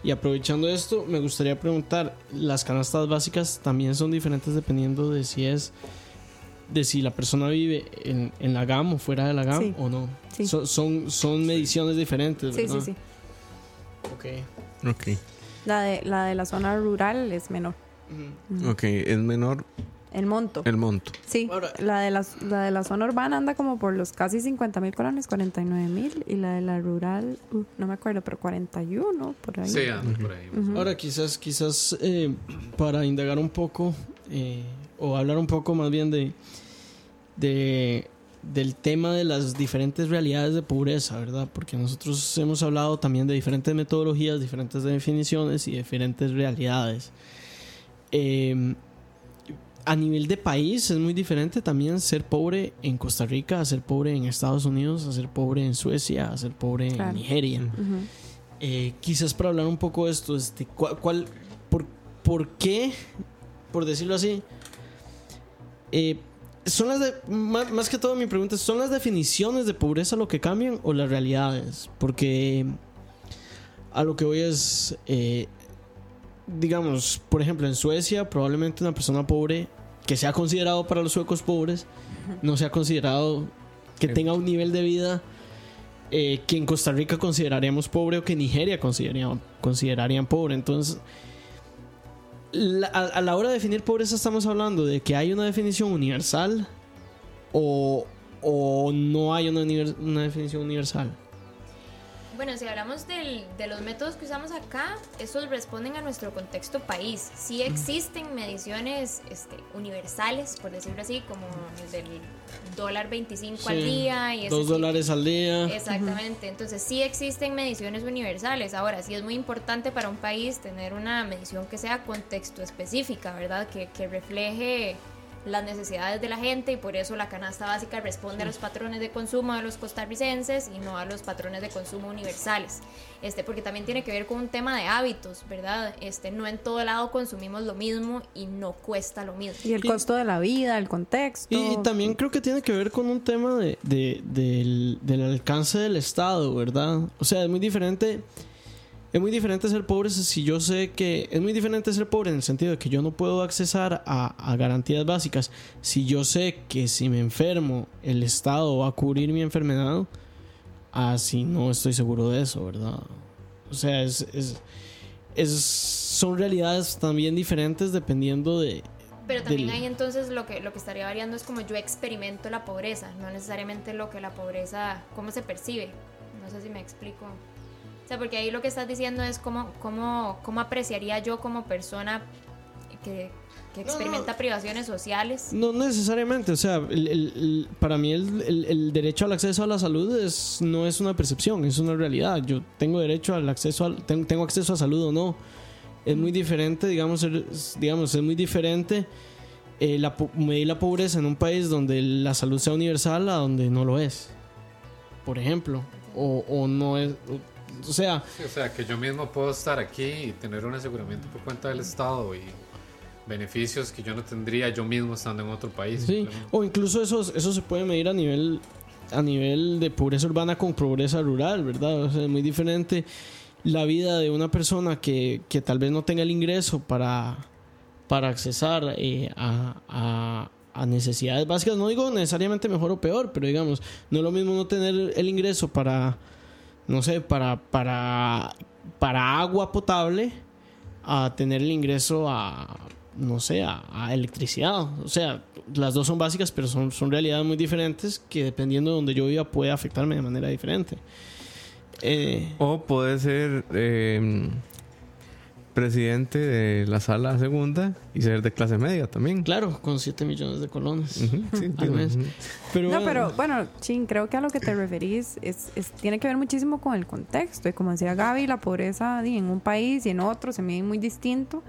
Y aprovechando esto, me gustaría preguntar, ¿las canastas básicas también son diferentes dependiendo de si es de si la persona vive en, en la GAM o fuera de la GAM Sí. o no? Sí. So- son, son mediciones diferentes, Sí, ¿verdad? sí, sí. Ok. ok. La de, la de la zona rural es menor. Ujú. Ok, es menor El monto. el monto. Sí, Ahora- la de, la, la de la zona urbana anda como por los casi 50 mil colones, 49 mil. Y la de la rural, uh, no me acuerdo, pero 41, por ahí. Sí, anda por ahí. o menos. Ahora quizás, quizás eh, para indagar un poco eh, o hablar un poco más bien de, de del tema de las diferentes realidades de pobreza, ¿verdad? Porque nosotros hemos hablado también de diferentes metodologías, diferentes definiciones y diferentes realidades. Eh, a nivel de país es muy diferente también ser pobre en Costa Rica, a ser pobre en Estados Unidos, a ser pobre en Suecia, a ser pobre Claro. en Nigeria. Eh, quizás para hablar un poco de esto, este, ¿cuál, cuál- por, por qué, por decirlo así, eh, son las de, más, más que todo mi pregunta, es, ¿son las definiciones de pobreza lo que cambian o las realidades? Porque a lo que voy es, eh, digamos, por ejemplo, en Suecia probablemente una persona pobre que sea considerado para los suecos pobres, no sea considerado que tenga un nivel de vida eh, que en Costa Rica consideraríamos pobre o que en Nigeria considerarían, pobre. Entonces, a, a la hora de definir pobreza estamos hablando de que hay una definición universal o, o no hay una, una definición universal. Bueno, si hablamos del- de los métodos que usamos acá, esos responden a nuestro contexto país. Sí existen mediciones este, universales, por decirlo así, como el del dólar 25 al día y Dos dólares al día. Exactamente, entonces sí existen mediciones universales. Ahora, sí es muy importante para un país tener una medición que sea contexto específica, ¿verdad? Que, que refleje las necesidades de la gente y por eso la canasta básica responde a los patrones de consumo de los costarricenses y no a los patrones de consumo universales. Este, porque también tiene que ver con un tema de hábitos, ¿verdad? Este, no en todo lado consumimos lo mismo y no cuesta lo mismo. Y el costo de la vida, el contexto. Y, y también creo que tiene que ver con un tema de, de- del, del alcance del Estado, ¿verdad? O sea, es muy diferente. Es muy diferente ser pobre si yo sé que. Es muy diferente ser pobre en el sentido de que yo no puedo accesar a, a garantías básicas. Si yo sé que si me enfermo, el Estado va a cubrir mi enfermedad. Así no estoy seguro de eso, ¿verdad? O sea, es, es, es- son realidades también diferentes dependiendo de, Pero también del- ahí entonces lo que, lo que estaría variando es como yo experimento la pobreza, no necesariamente lo que la pobreza, cómo se percibe. No sé si me explico. O sea, porque ahí lo que estás diciendo es cómo, cómo, cómo apreciaría yo como persona que, que No, experimenta no. privaciones sociales. No necesariamente, o sea, el- el- el- para mí el, el- el derecho al acceso a la salud es, no es una percepción, es una realidad. Yo tengo derecho al acceso al, ten- tengo acceso a salud o no. Es muy diferente, digamos, ser- digamos es muy diferente eh, la, medir la pobreza en un país donde la salud sea universal a donde no lo es, por ejemplo, o, o no es, o, o sea, Sí, o sea, que yo mismo puedo estar aquí y tener un aseguramiento por cuenta del Estado y beneficios que yo no tendría yo mismo estando en otro país. Sí, o incluso eso, eso se puede medir a nivel a nivel de pobreza urbana con pobreza rural, ¿verdad? O sea, es muy diferente la vida de una persona que, que tal vez no tenga el ingreso para, para accesar eh, a, a- a necesidades básicas. No digo necesariamente mejor o peor, pero digamos, no es lo mismo no tener el ingreso para, no sé, para, para, para agua potable a tener el ingreso a, no sé, a, electricidad. O sea, las dos son básicas, pero son, son realidades muy diferentes que dependiendo de donde yo viva puede afectarme de manera diferente. Eh, O puede ser eh, presidente de la sala segunda y ser de clase media también. claro, con 7 millones de colones. Sí, <laughs> Al. Pero, No, bueno, pero bueno, Chin, creo que a lo que te referís es, es- tiene que ver muchísimo con el contexto. Y como decía Gaby, la pobreza en un país y en otro se mide muy distinto.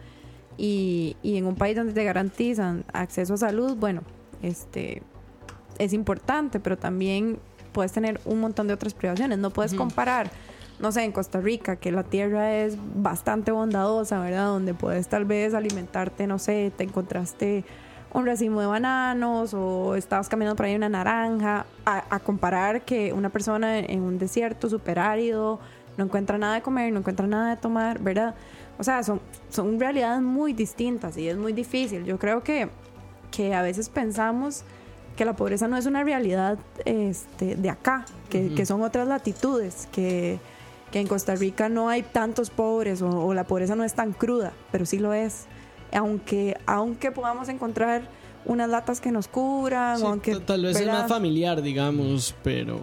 Y, y en un país donde te garantizan acceso a salud, bueno, este es importante, pero también puedes tener un montón de otras privaciones. No puedes comparar, no sé, en Costa Rica, que la tierra es bastante bondadosa, ¿verdad? Donde puedes tal vez alimentarte, no sé, te encontraste un racimo de bananos o estabas caminando por ahí una naranja, a, a comparar que una persona en, en un desierto súper árido no encuentra nada de comer, no encuentra nada de tomar, ¿verdad? O sea, son, son realidades muy distintas y es muy difícil. Yo creo que, que a veces pensamos que la pobreza no es una realidad este, de acá, que, que son otras latitudes, que, que en Costa Rica no hay tantos pobres o, o la pobreza no es tan cruda, pero sí lo es. Aunque, aunque podamos encontrar unas latas que nos cubran, sí, aunque, ta- tal vez es más familiar, digamos, pero,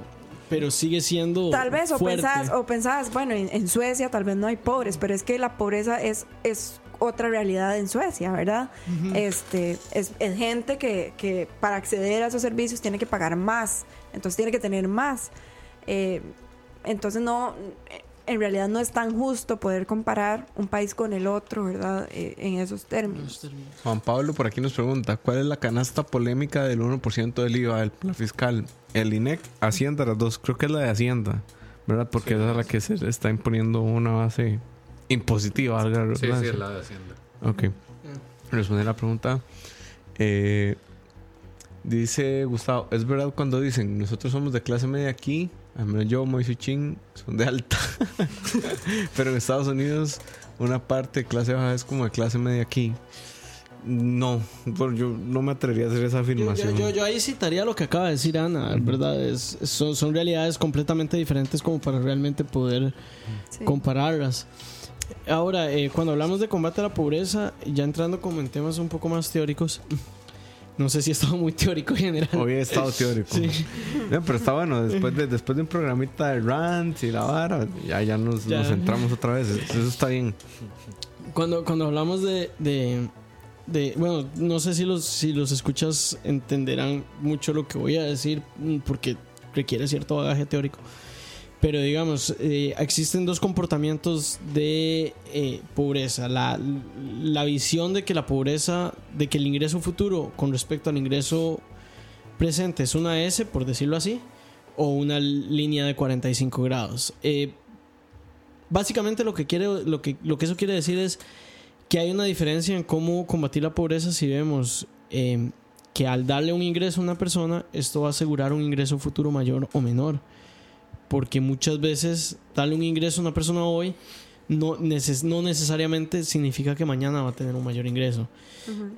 pero sigue siendo. Tal vez, o fuerte. pensás, o pensás, bueno, en, en Suecia tal vez no hay pobres, pero es que la pobreza es, es otra realidad en Suecia, ¿verdad? Este, es, es gente que, que para acceder a esos servicios tiene que pagar más, entonces tiene que tener más. Eh, entonces no, en realidad no es tan justo poder comparar un país con el otro, ¿verdad? Eh, en esos términos. Juan Pablo por aquí nos pregunta, ¿cuál es la canasta polémica del 1% del IVA del plan fiscal? El INEC, Hacienda, las dos, creo que es la de Hacienda, ¿verdad? Porque esa es la que se está imponiendo una base impositiva. la Sí, sí, es la de Hacienda. Ok. Responder la pregunta. Eh, dice Gustavo, ¿es verdad cuando dicen nosotros somos de clase media aquí? Al menos yo, Moisés Chin, son de alta. <laughs> Pero en Estados Unidos, una parte de clase baja es como de clase media aquí. No, bueno, yo no me atrevería a hacer esa Yo, afirmación. yo- yo ahí citaría lo que acaba de decir Ana, ¿verdad? Es, son, son realidades completamente diferentes como para realmente poder Sí. compararlas. Ahora, eh, cuando hablamos de combate a la pobreza, ya entrando como en temas un poco más teóricos, no sé si he estado muy teórico en general. Hoy he estado teórico. Sí. No, pero está bueno, después de, después de un programita de rant y la vara, ya, ya nos, Ya. nos centramos otra vez. Eso está bien. Cuando, cuando hablamos de, de, de- Bueno, no sé si los, si los escuchas entenderán mucho lo que voy a decir, mm, porque requiere cierto bagaje teórico. Pero digamos, eh, existen dos comportamientos de eh, pobreza. La, la visión de que la pobreza, de que el ingreso futuro con respecto al ingreso presente es una S, por decirlo así, o una línea de 45 grados. Eh, básicamente lo que, quiere, lo, que, lo que eso quiere decir es que hay una diferencia en cómo combatir la pobreza si vemos eh, que al darle un ingreso a una persona, esto va a asegurar un ingreso futuro mayor o menor. Porque muchas veces darle un ingreso a una persona hoy no, neces- no necesariamente significa que mañana va a tener un mayor ingreso.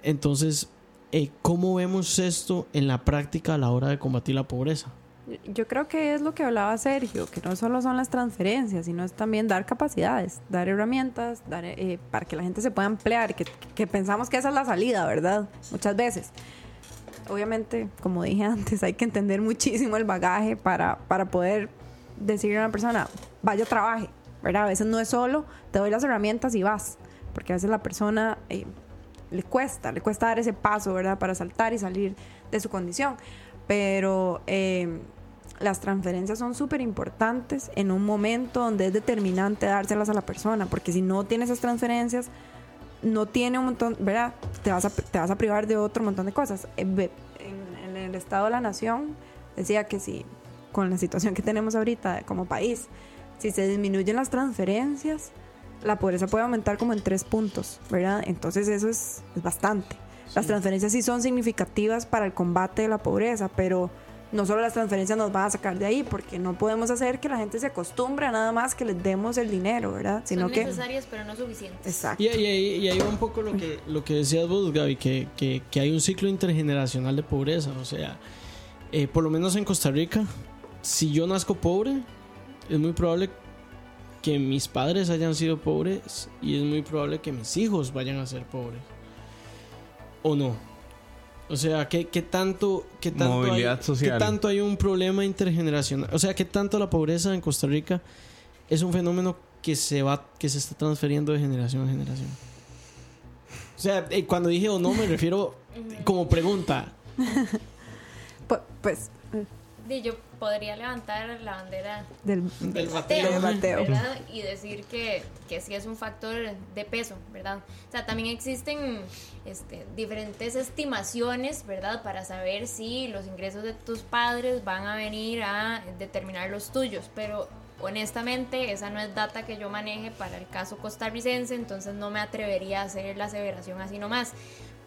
Entonces, eh, ¿cómo vemos esto en la práctica a la hora de combatir la pobreza? Yo creo que es lo que hablaba Sergio, que no solo son las transferencias, sino es también dar capacidades, dar herramientas, dar, eh, para que la gente se pueda emplear, que, que pensamos que esa es la salida, ¿verdad? Muchas veces. Obviamente, como dije antes, hay que entender muchísimo el bagaje para, para poder decirle a una persona, vaya, trabaje, ¿verdad? A veces no es solo, te doy las herramientas y vas, porque a veces la persona eh, le cuesta, le cuesta dar ese paso, ¿verdad? Para saltar y salir de su condición. Pero eh, las transferencias son súper importantes en un momento donde es determinante dárselas a la persona, porque si no tiene esas transferencias, no tiene un montón, ¿verdad? Te vas a, te vas a privar de otro montón de cosas. Eh, En, en el Estado de la Nación decía que si, con la situación que tenemos ahorita como país, si se disminuyen las transferencias, la pobreza puede aumentar como en tres puntos, ¿verdad? Entonces eso es, es bastante. Las transferencias sí son significativas para el combate de la pobreza, pero no solo las transferencias nos van a sacar de ahí, porque no podemos hacer que la gente se acostumbre a nada más que les demos el dinero, ¿verdad? Sino Son que... necesarias, pero no suficientes. Exacto. Y, y ahí- y ahí va un poco lo que, lo que decías vos, Gaby, que, que- que hay un ciclo intergeneracional de pobreza. O sea, eh, por lo menos en Costa Rica, si yo nazco pobre, es muy probable que mis padres hayan sido pobres y es muy probable que mis hijos vayan a ser pobres. ¿O no? O sea, ¿qué, qué tanto, qué tanto, Movilidad hay, social. qué tanto hay un problema intergeneracional? O sea, ¿qué tanto la pobreza en Costa Rica es un fenómeno que se va, que se está transfiriendo de generación a generación? O sea, eh, cuando dije o no me refiero <laughs> como pregunta. Pu- Pues, Di, yo podría levantar la bandera del, Del bateo, Del bateo. ¿verdad? Y decir que, que sí es un factor de peso, ¿verdad? O sea, también existen este, diferentes estimaciones, ¿verdad? Para saber si los ingresos de tus padres van a venir a determinar los tuyos, pero honestamente esa no es data que yo maneje para el caso costarricense, entonces no me atrevería a hacer la aseveración así nomás.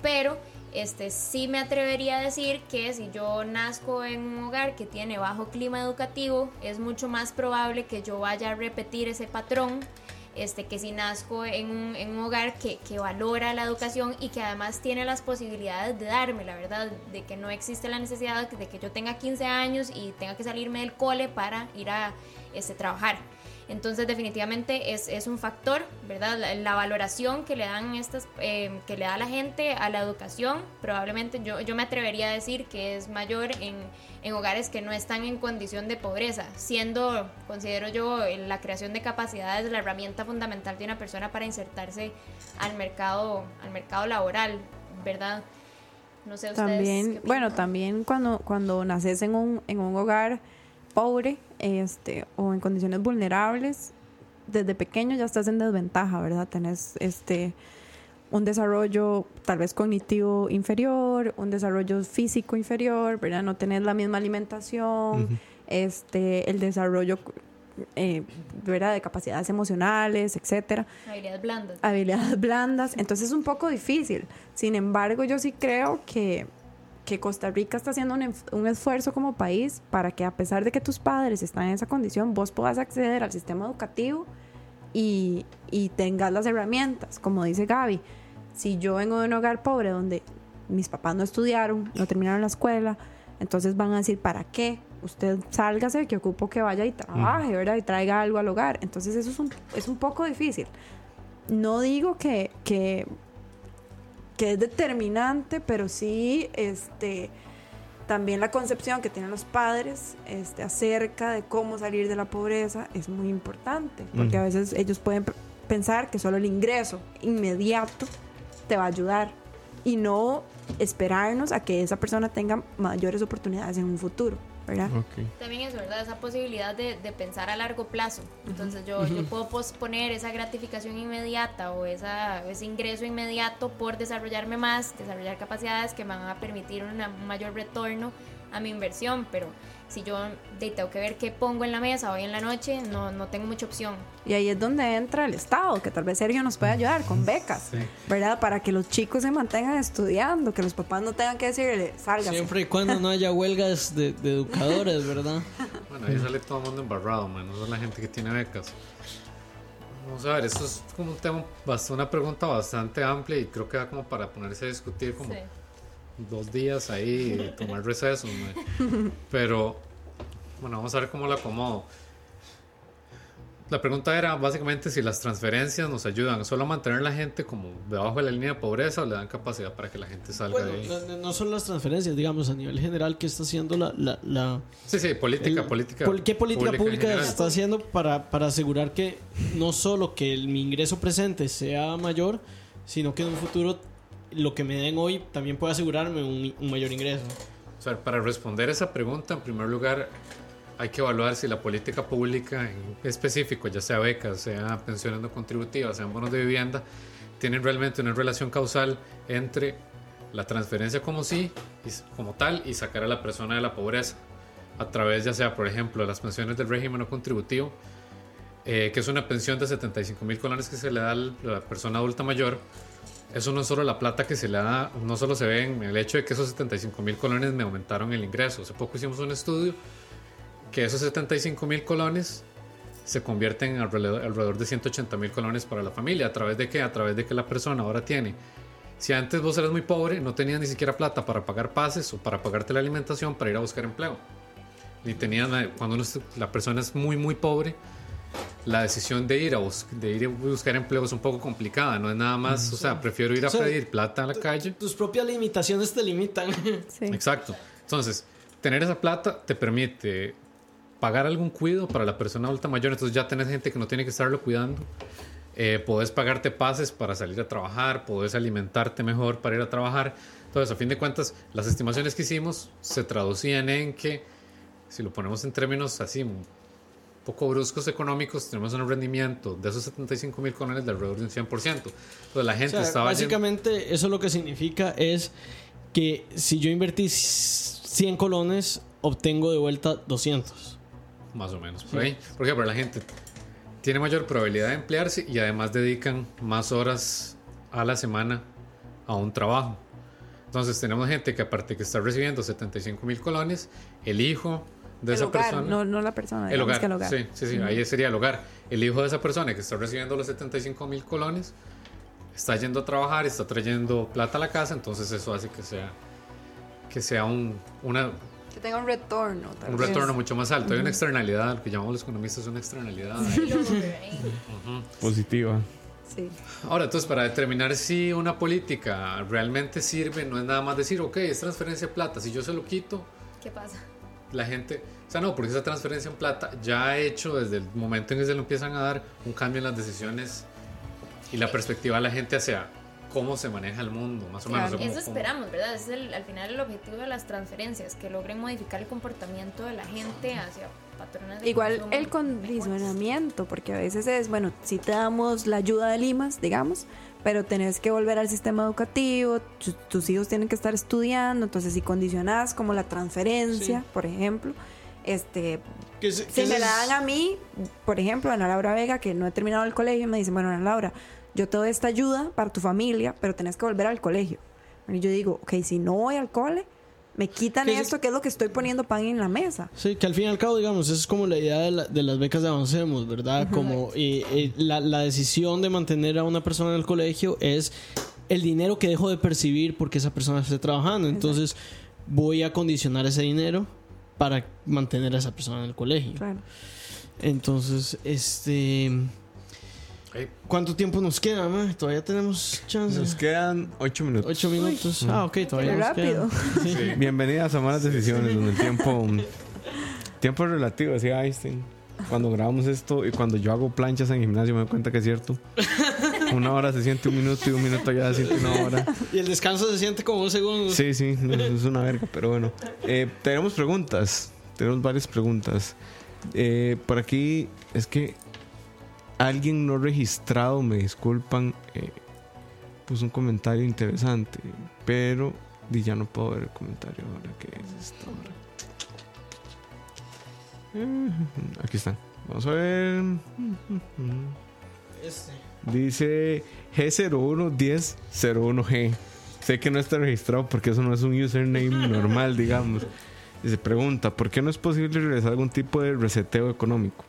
Pero este sí me atrevería a decir que si yo nazco en un hogar que tiene bajo clima educativo, es mucho más probable que yo vaya a repetir ese patrón este, que si nazco en un, en un hogar que, que valora la educación y que además tiene las posibilidades de darme, la verdad, de que no existe la necesidad de que yo tenga 15 años y tenga que salirme del cole para ir a este, trabajar. Entonces definitivamente es, es un factor, ¿verdad? La, la valoración que le dan estas, eh, que le da la gente a la educación, probablemente yo, yo me atrevería a decir que es mayor en, en hogares que no están en condición de pobreza, siendo, considero yo, la creación de capacidades la herramienta fundamental de una persona para insertarse al mercado, al mercado laboral, ¿verdad? No sé ustedes. También, bueno, también cuando, cuando naces en un, en un hogar pobre este, o en condiciones vulnerables, desde pequeño ya estás en desventaja, ¿verdad? Tenés este, un desarrollo tal vez cognitivo inferior, un desarrollo físico inferior, ¿verdad? No tenés la misma alimentación, este, el desarrollo eh, ¿verdad? de capacidades emocionales, etcétera Habilidades blandas. habilidades blandas, entonces es un poco difícil. Sin embargo, yo sí creo que, que Costa Rica está haciendo un, un esfuerzo como país para que a pesar de que tus padres están en esa condición, vos puedas acceder al sistema educativo y, y tengas las herramientas, como dice Gaby. Si yo vengo de un hogar pobre donde mis papás no estudiaron, no terminaron la escuela, entonces van a decir, ¿para qué? Usted sálgase, que ocupo que vaya y trabaje, ¿verdad? Y traiga algo al hogar. Entonces eso es un, es un poco difícil no digo que, que, que es determinante, pero sí este, también la concepción que tienen los padres este, acerca de cómo salir de la pobreza es muy importante, porque a veces ellos pueden pensar que solo el ingreso inmediato te va a ayudar y no esperarnos a que esa persona tenga mayores oportunidades en un futuro, ¿verdad? Ok. También es verdad esa posibilidad de, de pensar a largo plazo. Entonces yo, yo puedo posponer esa gratificación inmediata o esa, ese ingreso inmediato por desarrollarme más, desarrollar capacidades que me van a permitir una- un mayor retorno a mi inversión. Pero si yo de, tengo que ver qué pongo en la mesa hoy en la noche, no, no tengo mucha opción. Y ahí es donde entra el Estado, que tal vez Sergio nos puede ayudar con becas, Sí. ¿verdad? Para que los chicos se mantengan estudiando, que los papás no tengan que decirle, sálgase. Siempre y cuando no haya huelgas de, de educadores, ¿verdad? Bueno, ahí sale todo el mundo embarrado, solo la gente que tiene becas. Vamos a ver, esto es como un tema, una pregunta bastante amplia y creo que da como para ponerse a discutir como Sí. Dos días ahí y tomar receso. mae. <laughs> Pero, bueno, vamos a ver cómo lo acomodo. La pregunta era básicamente si las transferencias nos ayudan solo a mantener la gente como debajo de la línea de pobreza o le dan capacidad para que la gente salga Bueno, de ahí. no, no- son las transferencias, digamos, a nivel general, ¿qué está haciendo la... la, la- Sí, sí, política, el- política. pol- ¿Qué política pública está haciendo para, para asegurar que no solo que el- mi ingreso presente sea mayor, sino que en un futuro lo que me den hoy también pueda asegurarme un, un mayor ingreso? O sea, para responder esa pregunta, en primer lugar, hay que evaluar si la política pública en específico, ya sea becas, sea pensiones no contributivas, sean bonos de vivienda, tienen realmente una relación causal entre la transferencia como sí, como tal, y sacar a la persona de la pobreza a través, ya sea, por ejemplo, de las pensiones del régimen no contributivo. eh, que es una pensión de 75 mil colones que se le da a la persona adulta mayor, eso no es solo la plata que se le da, no solo se ve en el hecho de que esos 75 mil colones me aumentaron el ingreso. Hace poco hicimos un estudio que esos 75 mil colones se convierten en alrededor, alrededor de 180 mil colones para la familia. ¿A través de qué? A través de que la persona ahora tiene. Si antes vos eras muy pobre, no tenías ni siquiera plata para pagar pases o para pagarte la alimentación para ir a buscar empleo. Ni tenías, cuando la persona es muy, muy pobre, la decisión de ir a, bus de ir a buscar empleo es un poco complicada, no es nada más, o sea, prefiero ir a O sea, pedir plata a la calle. Tus propias limitaciones te limitan. <laughs> Sí. Exacto. Entonces, tener esa plata te permite pagar algún cuido para la persona adulta mayor, entonces ya tenés gente que no tiene que estarlo cuidando. Eh, podés pagarte pases para salir a trabajar, podés alimentarte mejor para ir a trabajar. Entonces, a fin de cuentas, las estimaciones que hicimos se traducían en que, si lo ponemos en términos así, poco bruscos económicos, tenemos un rendimiento de esos 75 mil colones de alrededor de un 100%. Entonces, la O gente sea, estaba... básicamente, eso lo que significa es que si yo invertí 100 colones, obtengo de vuelta 200. Más o menos, por ahí. Porque la gente tiene mayor probabilidad de emplearse y además dedican más horas a la semana a un trabajo. Entonces tenemos gente que aparte que está recibiendo 75 mil colones, el hijo de El esa hogar, persona... no, no la persona. el hogar, que el hogar. Sí, sí, sí, ahí sería el hogar. El hijo de esa persona que está recibiendo los 75 mil colones está yendo a trabajar, está trayendo plata a la casa, entonces eso hace que sea que sea un, una, Que tenga un retorno. tal un vez. retorno mucho más alto. Hay una externalidad, lo que llamamos los economistas una externalidad. ahí. Spillover, ahí. Positiva. Sí. Ahora, entonces, para determinar si una política realmente sirve, no es nada más decir, ok, es transferencia de plata, si yo se lo quito, ¿Qué pasa? La gente, o sea, no, porque esa transferencia en plata ya ha hecho desde el momento en que se lo empiezan a dar un cambio en las decisiones y la perspectiva de la gente hacia cómo se maneja el mundo, más o menos. Claro. o cómo- Eso cómo- esperamos, ¿verdad? Ese es el- al final el objetivo de las transferencias, que logren modificar el comportamiento de la gente hacia patrones de Igual el mejores. condicionamiento, porque a veces es, bueno, si te damos la ayuda de Limas, digamos, pero tenés que volver al sistema educativo, tu- tus hijos tienen que estar estudiando, entonces si condicionás como la transferencia, Sí. por ejemplo, este, si me la dan a mí, por ejemplo, Ana Laura Vega, que no he terminado el colegio, me dicen, bueno, Ana Laura, yo te doy esta ayuda para tu familia, pero tenés que volver al colegio. Y yo digo, ok, si no voy al cole, me quitan Que esto, que es lo que estoy poniendo pan en la mesa. Sí, que al fin y al cabo, digamos, esa es como la idea de, la- de las becas de Avancemos, ¿verdad? Como eh, eh, la, la decisión de mantener a una persona en el colegio es el dinero que dejo de percibir porque esa persona esté trabajando. Entonces, voy a condicionar ese dinero para mantener a esa persona en el colegio. Claro. Entonces, este. ¿Cuánto tiempo nos queda, ma? Todavía tenemos chance. Nos quedan 8 minutos. Ocho minutos. Ah, ok, todavía nos rápido. queda. <laughs> Sí. sí. Bienvenidas a Malas Decisiones, donde el tiempo. tiempo es relativo, decía Einstein. Cuando grabamos esto y cuando yo hago planchas en el gimnasio me doy cuenta que es cierto. Una hora se siente un minuto y un minuto ya se siente una hora. Y el descanso se siente como un segundo. Sí, sí, es una verga, pero bueno. Eh, tenemos preguntas, tenemos varias preguntas. Eh, por aquí es que alguien no registrado, me disculpan, eh, puso un comentario interesante, pero ya no puedo ver el comentario ahora que es esta hora. Mm, Aquí están. Vamos a ver. Este. Dice G011001G. Sé que no está registrado porque eso no es un username <laughs> normal, digamos. Y se pregunta, ¿por qué no es posible realizar algún tipo de reseteo económico?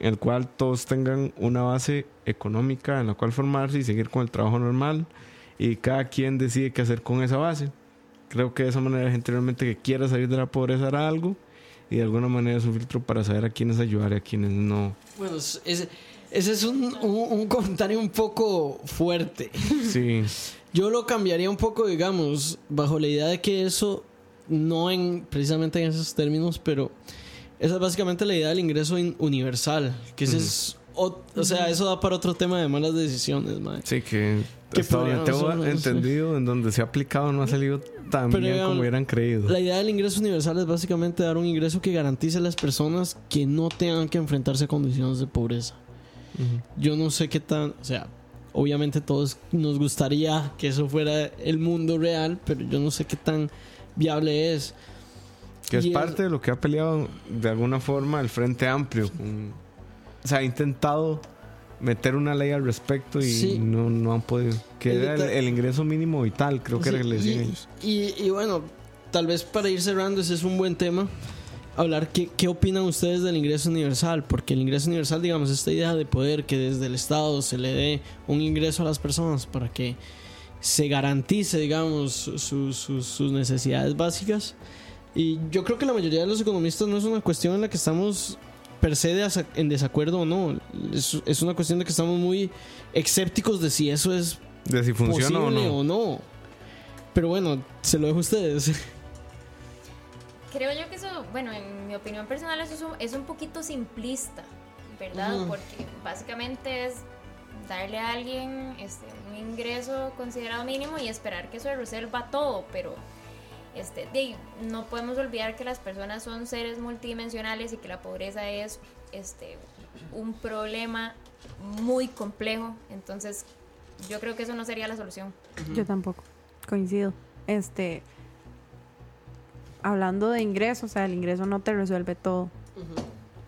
En el cual todos tengan una base económica en la cual formarse y seguir con el trabajo normal y cada quien decide qué hacer con esa base. Creo que de esa manera la gente realmente que quiera salir de la pobreza hará algo y de alguna manera es un filtro para saber a quiénes ayudar y a quienes no. Bueno, es- ese, ese es un, un- un comentario un poco fuerte. Sí, <laughs> Yo lo cambiaría un poco, digamos, bajo la idea de que eso, no en precisamente en esos términos, pero esa es básicamente la idea del ingreso in- universal. Que ese es. O, o sea, eso da para otro tema de malas decisiones, mae. Sí, que Que hasta donde podríamos tengo entendido, en donde se ha aplicado no ha salido tan Pero, bien digamos, como hubieran creído. La idea del ingreso universal es básicamente dar un ingreso que garantice a las personas que no tengan que enfrentarse a condiciones de pobreza. Yo no sé qué tan, o sea, obviamente todos nos gustaría que eso fuera el mundo real, pero yo no sé qué tan viable es. Que es parte de lo que ha peleado de alguna forma el Frente Amplio con, se ha intentado meter una ley al respecto y Sí. no, no han podido. Que era el, ingreso mínimo vital, creo que era que le decían ellos. y- y bueno, tal vez para ir cerrando, ese es un buen tema. Hablar qué, qué opinan ustedes del ingreso universal, porque el ingreso universal, digamos, esta idea de poder que desde el Estado se le dé un ingreso a las personas para que se garantice, digamos, su- su- sus necesidades básicas. Y yo creo que la mayoría de los economistas no es una cuestión en la que estamos per se de en desacuerdo o no. Es, es una cuestión de que estamos muy escépticos de si eso es De si funciona o posible no. o no. Pero bueno, se lo dejo a ustedes. Creo yo que eso, bueno, en mi opinión personal, eso es un, es un poquito simplista, ¿verdad? Porque básicamente es darle a alguien este, un ingreso considerado mínimo y esperar que eso resuelva todo, pero este, de no podemos olvidar que las personas son seres multidimensionales y que la pobreza es este, un problema muy complejo, entonces yo creo que eso no sería la solución. Yo tampoco. Coincido. Este. Hablando de ingresos, o sea, el ingreso no te resuelve todo.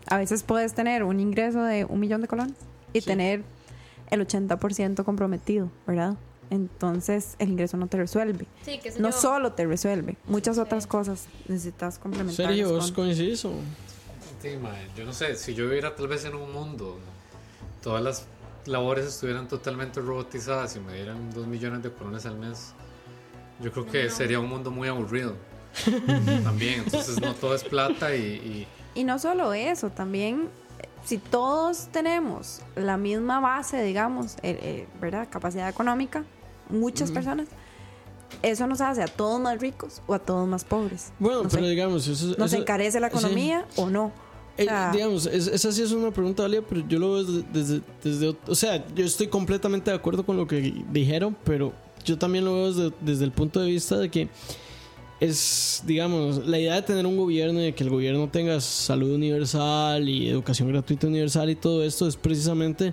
A veces puedes tener un ingreso de un millón de colones y Sí. tener el 80% comprometido, ¿verdad? Entonces, el ingreso no te resuelve. Sí, que No solo te resuelve, muchas otras cosas necesitas complementar. Sergio, ¿vos? Sí, mae, yo no sé, si yo viviera tal vez en un mundo, todas las labores estuvieran totalmente robotizadas y me dieran 2 millones de colones al mes, yo creo que No. sería un mundo muy aburrido. <laughs> También, entonces no todo es plata y, y Y no solo eso, también eh, si todos tenemos la misma base, digamos, eh, eh, ¿verdad? Capacidad económica, muchas personas, eso nos hace a todos más ricos o a todos más pobres. Bueno, No pero sé. digamos, eso, ¿Nos eso- encarece la sí. economía o no? O Eh, digamos, es- esa sí es una pregunta válida, pero yo lo veo desde, desde, desde O sea, yo estoy completamente de acuerdo con lo que dijeron, pero yo también lo veo desde, desde el punto de vista de que es, digamos, la idea de tener un gobierno y de que el gobierno tenga salud universal y educación gratuita universal y todo esto es precisamente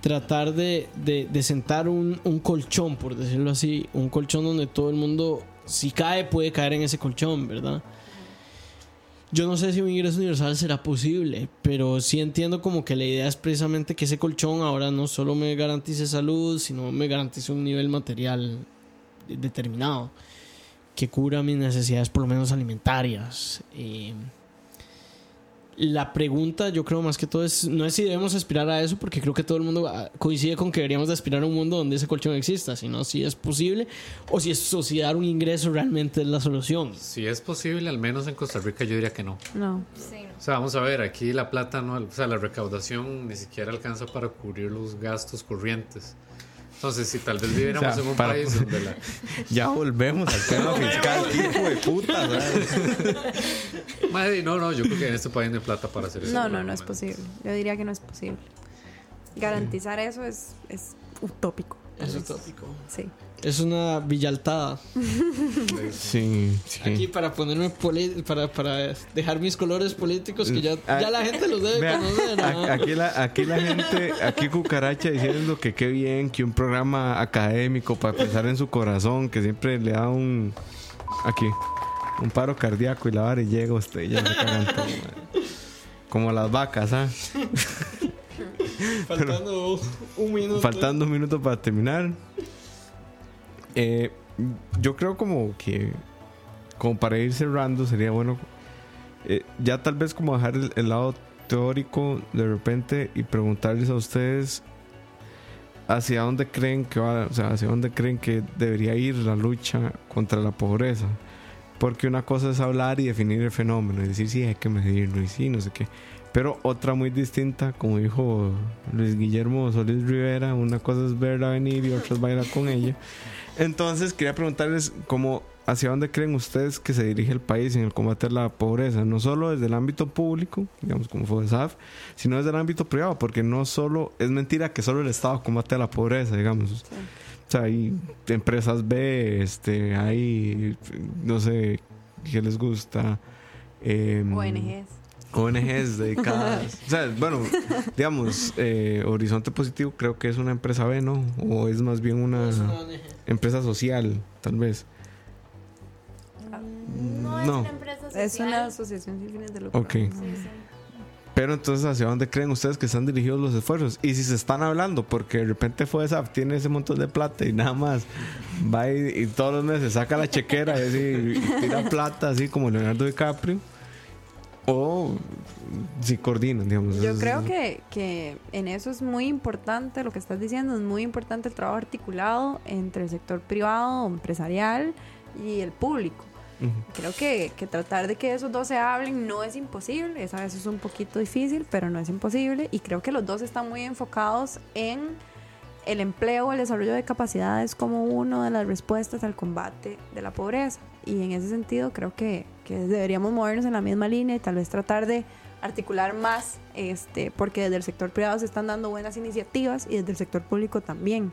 tratar de, de- de sentar un, un colchón, por decirlo así, un colchón donde todo el mundo, si cae, puede caer en ese colchón, ¿verdad? Yo no sé si un ingreso universal será posible, pero sí entiendo como que la idea es precisamente que ese colchón ahora no solo me garantice salud, sino me garantice un nivel material determinado que cubra mis necesidades por lo menos alimentarias. Eh, la pregunta yo creo más que todo es, no es si debemos aspirar a eso, porque creo que todo el mundo ah, coincide con que deberíamos de aspirar a un mundo donde ese colchón exista, sino si es posible o si, es, o si dar un ingreso realmente es la solución. si es posible, al menos en Costa Rica yo diría que no. no. Sí, no. O sea, vamos a ver, aquí la plata no, o sea, la recaudación ni siquiera alcanza para cubrir los gastos corrientes. Entonces, si tal vez viviéramos O sea, en un para- país donde la, <laughs> Ya volvemos al tema <laughs> fiscal, hijo de puta. ¿sabes? <laughs> Madre, no, no, yo creo que en este país no hay plata para hacer eso. No, no, no es posible. Yo diría que no es posible. Garantizar eso es, es utópico. Es utópico. Sí. Es una villaltada. Sí, sí. Aquí para ponerme poli- para, para dejar mis colores políticos que ya, ya la gente los debe Vea, conocer. ¿no? aquí, la, aquí la gente, aquí Cucaracha diciendo que qué bien que un programa académico para pensar en su corazón, que siempre le da un. Aquí, un paro cardíaco y la vara y llega usted, ya se cagan todo. Como las vacas, ¿ah? <laughs> Faltando un minuto. Faltando un minuto para terminar. Eh, yo creo como que, como para ir cerrando, sería bueno eh, ya tal vez como dejar el, el lado teórico de repente y preguntarles a ustedes hacia dónde creen que va, o sea, hacia dónde creen que debería ir la lucha contra la pobreza. Porque una cosa es hablar y definir el fenómeno y decir sí hay que medirlo y sí, no sé qué. Pero otra muy distinta, como dijo Luis Guillermo Solís Rivera, una cosa es verla venir y otra es bailar con ella. <laughs> Entonces quería preguntarles cómo, hacia dónde creen ustedes que se dirige el país en el combate a la pobreza, no solo desde el ámbito público, digamos como FODESAF, sino desde el ámbito privado, porque no solo, es mentira que solo el Estado combate a la pobreza, digamos. O sea, hay empresas B, este, hay, no sé, ¿qué les gusta? Em, ONGs. ONGs dedicadas. <laughs> o sea, bueno, digamos, eh, Horizonte Positivo creo que es una empresa B, ¿no? O es más bien una empresa social, tal vez. No, es No. una empresa social. Es una asociación sin fines de lucro. Ok. Sí, sí. Pero entonces, ¿hacia dónde creen ustedes que están dirigidos los esfuerzos? Y si se están hablando, porque de repente FOESAP tiene ese montón de plata y nada más va y, y todos los meses saca la chequera y, así, y tira plata, así como Leonardo DiCaprio. O si coordinan, digamos. Yo creo que, que en eso es muy importante lo que estás diciendo, es muy importante el trabajo articulado entre el sector privado, empresarial y el público. Creo que, que tratar de que esos dos se hablen no es imposible, es a veces un poquito difícil, pero no es imposible y creo que los dos están muy enfocados en el empleo, el desarrollo de capacidades como una de las respuestas al combate de la pobreza. Y en ese sentido creo que, deberíamos movernos en la misma línea y tal vez tratar de articular más, este, porque desde el sector privado se están dando buenas iniciativas y desde el sector público también.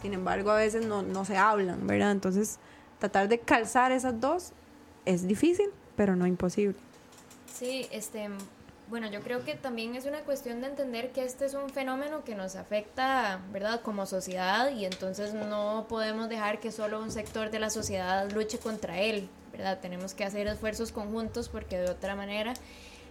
Sin embargo, a veces no, no se hablan, ¿verdad? Entonces, tratar de calzar esas dos es difícil, pero no imposible. Sí, este, bueno, yo creo que también es una cuestión de entender que este es un fenómeno que nos afecta, ¿verdad? Como sociedad y entonces no podemos dejar que solo un sector de la sociedad luche contra él, ¿verdad? Tenemos que hacer esfuerzos conjuntos porque de otra manera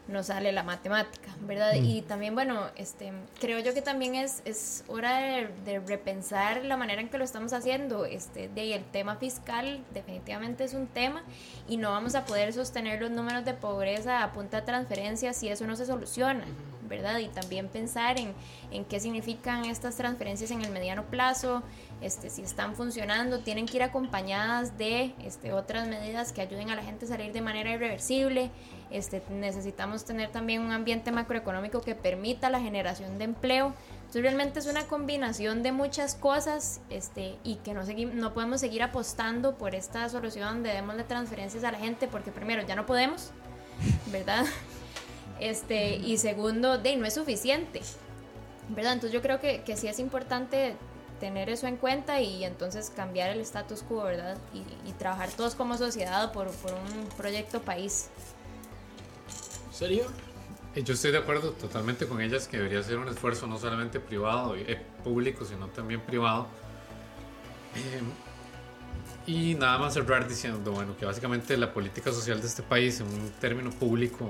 no sale la matemática, ¿verdad? Y también, bueno, este, creo yo que también es, es hora de, de repensar la manera en que lo estamos haciendo. Este, de ahí el tema fiscal definitivamente es un tema y no vamos a poder sostener los números de pobreza a punta de transferencias si eso no se soluciona, ¿verdad? Y también pensar en, en qué significan estas transferencias en el mediano plazo, este, si están funcionando, tienen que ir acompañadas de este, otras medidas que ayuden a la gente a salir de manera irreversible. Este, necesitamos tener también un ambiente macroeconómico que permita la generación de empleo. Entonces realmente es una combinación de muchas cosas este, y que no, no podemos seguir apostando por esta solución de démosle transferencias a la gente porque primero ya no podemos, ¿verdad? <laughs> Este, y segundo, de no es suficiente, ¿verdad? Entonces yo creo que, que sí es importante tener eso en cuenta y entonces cambiar el status quo, ¿verdad? Y, y trabajar todos como sociedad por, por un proyecto país. ¿Serio? Yo estoy de acuerdo totalmente con ellas que debería ser un esfuerzo no solamente privado, eh, público, sino también privado. Eh, y nada más cerrar diciendo, bueno, que básicamente la política social de este país, en un término público,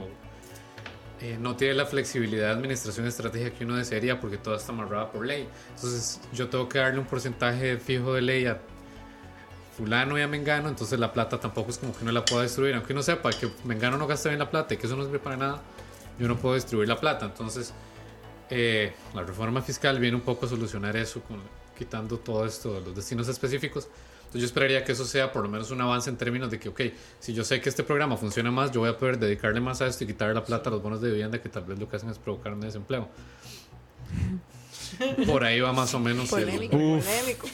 eh, no tiene la flexibilidad de administración estratégica que uno desearía porque todo está amarrado por ley. Entonces yo tengo que darle un porcentaje fijo de ley a fulano y a Mengano, entonces la plata tampoco es como que uno la pueda distribuir, aunque uno sepa que Mengano no gasta bien la plata y que eso no sirve para nada, yo no puedo distribuir la plata. Entonces eh, la reforma fiscal viene un poco a solucionar eso, con, quitando todo esto de los destinos específicos. Entonces yo esperaría que eso sea por lo menos un avance en términos de que, ok, si yo sé que este programa funciona más, yo voy a poder dedicarle más a esto y quitarle la plata a los bonos de vivienda que tal vez lo que hacen es provocarme desempleo. Por ahí va más o menos el- Polémico, polémico.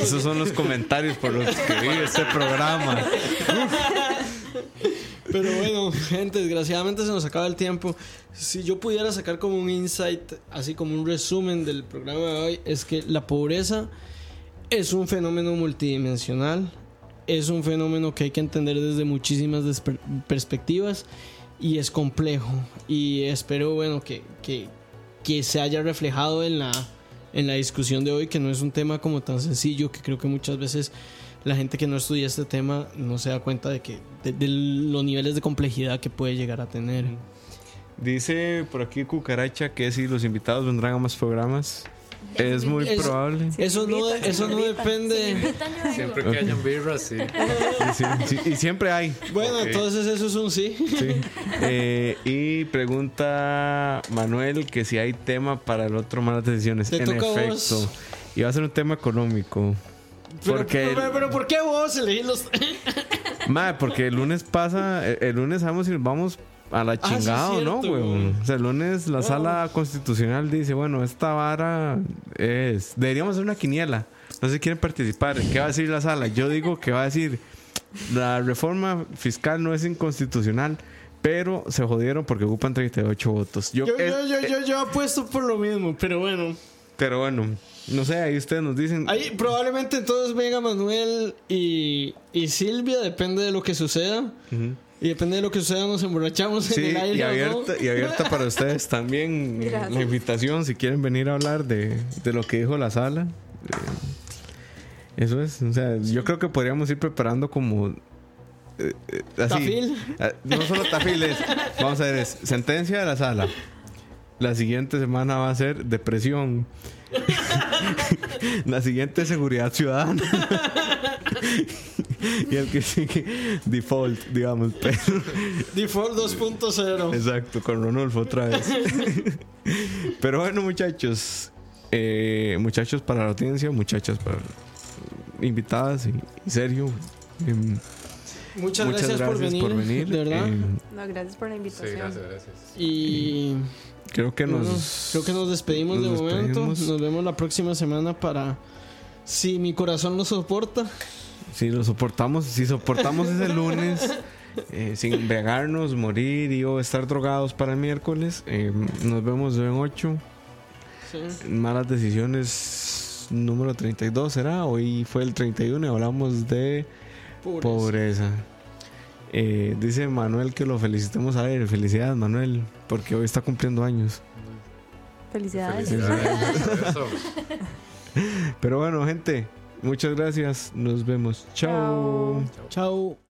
Esos son los comentarios por los que vive este programa. Pero bueno, gente, desgraciadamente se nos acaba el tiempo. Si yo pudiera sacar como un insight, así como un resumen del programa de hoy, es que la pobreza es un fenómeno multidimensional, es un fenómeno que hay que entender desde muchísimas perspectivas y es complejo. Y espero, bueno, que, que, que se haya reflejado en la, en la discusión de hoy, que no es un tema como tan sencillo, que creo que muchas veces la gente que no estudia este tema no se da cuenta de que de, de los niveles de complejidad que puede llegar a tener. Dice por aquí Cucaracha que si los invitados vendrán a más programas. Es muy probable. Eso no, eso no depende. Siempre que hayan birras, sí. <laughs> Y, sí, sí, y siempre hay. Bueno, entonces eso es un sí. Sí. Eh, y pregunta Manuel que si hay tema para el otro malas decisiones. Te en efecto. vos. Y va a ser un tema económico. Pero, Porque pero, pero ¿por qué vos elegís los.? Madre, porque el lunes pasa, el, el lunes sabemos si nos vamos a la Ah, sí, chingada no, güey. O sea, el lunes la Oh. sala constitucional dice, bueno, esta vara es... Deberíamos hacer una quiniela. No sé si quieren participar. ¿Qué va a decir la sala? Yo digo que va a decir, la reforma fiscal no es inconstitucional, pero se jodieron porque ocupan 38 votos. Yo, Yo, es- yo, yo, yo, yo apuesto por lo mismo, pero bueno. Pero bueno, no sé, ahí ustedes nos dicen... Ahí probablemente entonces venga Manuel y, y Silvia, depende de lo que suceda. Ujú. Y depende de lo que suceda, nos emborrachamos Sí, en el aire. y abierta, y abierta para ustedes <laughs> también eh, Gracias. la invitación si quieren venir a hablar de, de lo que dijo la sala. Eh, eso es, o sea, yo creo que podríamos ir preparando como eh, eh, así. Tafil. Ah, No solo Tafil es. Vamos a ver, es sentencia de la sala. La siguiente semana va a ser depresión. <laughs> la siguiente seguridad ciudadana. <laughs> y el que sigue default, digamos, pero Default 2.0. exacto, con Ronolfo otra vez. <laughs> pero bueno, muchachos, eh, muchachos para la audiencia, muchachas para invitadas y, y Sergio. em, Muchas, gracias, por, venir, De verdad. em, No, gracias por la Sí, invitación. gracias, gracias. y creo que bueno, nos creo que nos despedimos nos de momento. despedimos. Nos vemos la próxima semana para. Si mi corazón lo soporta. Si lo soportamos, si soportamos ese lunes eh, sin embriagarnos, morir y o estar drogados para el miércoles, eh, nos vemos en 8. Sí. Malas decisiones número 32 será. Hoy fue el 31 y hablamos de Pobreza. pobreza. Eh, dice Manuel que lo felicitemos a ver. Felicidades, Manuel, porque hoy está cumpliendo años. Felicidades. <laughs> Pero bueno, gente, muchas gracias. Nos vemos. Chao. Chao. Chao.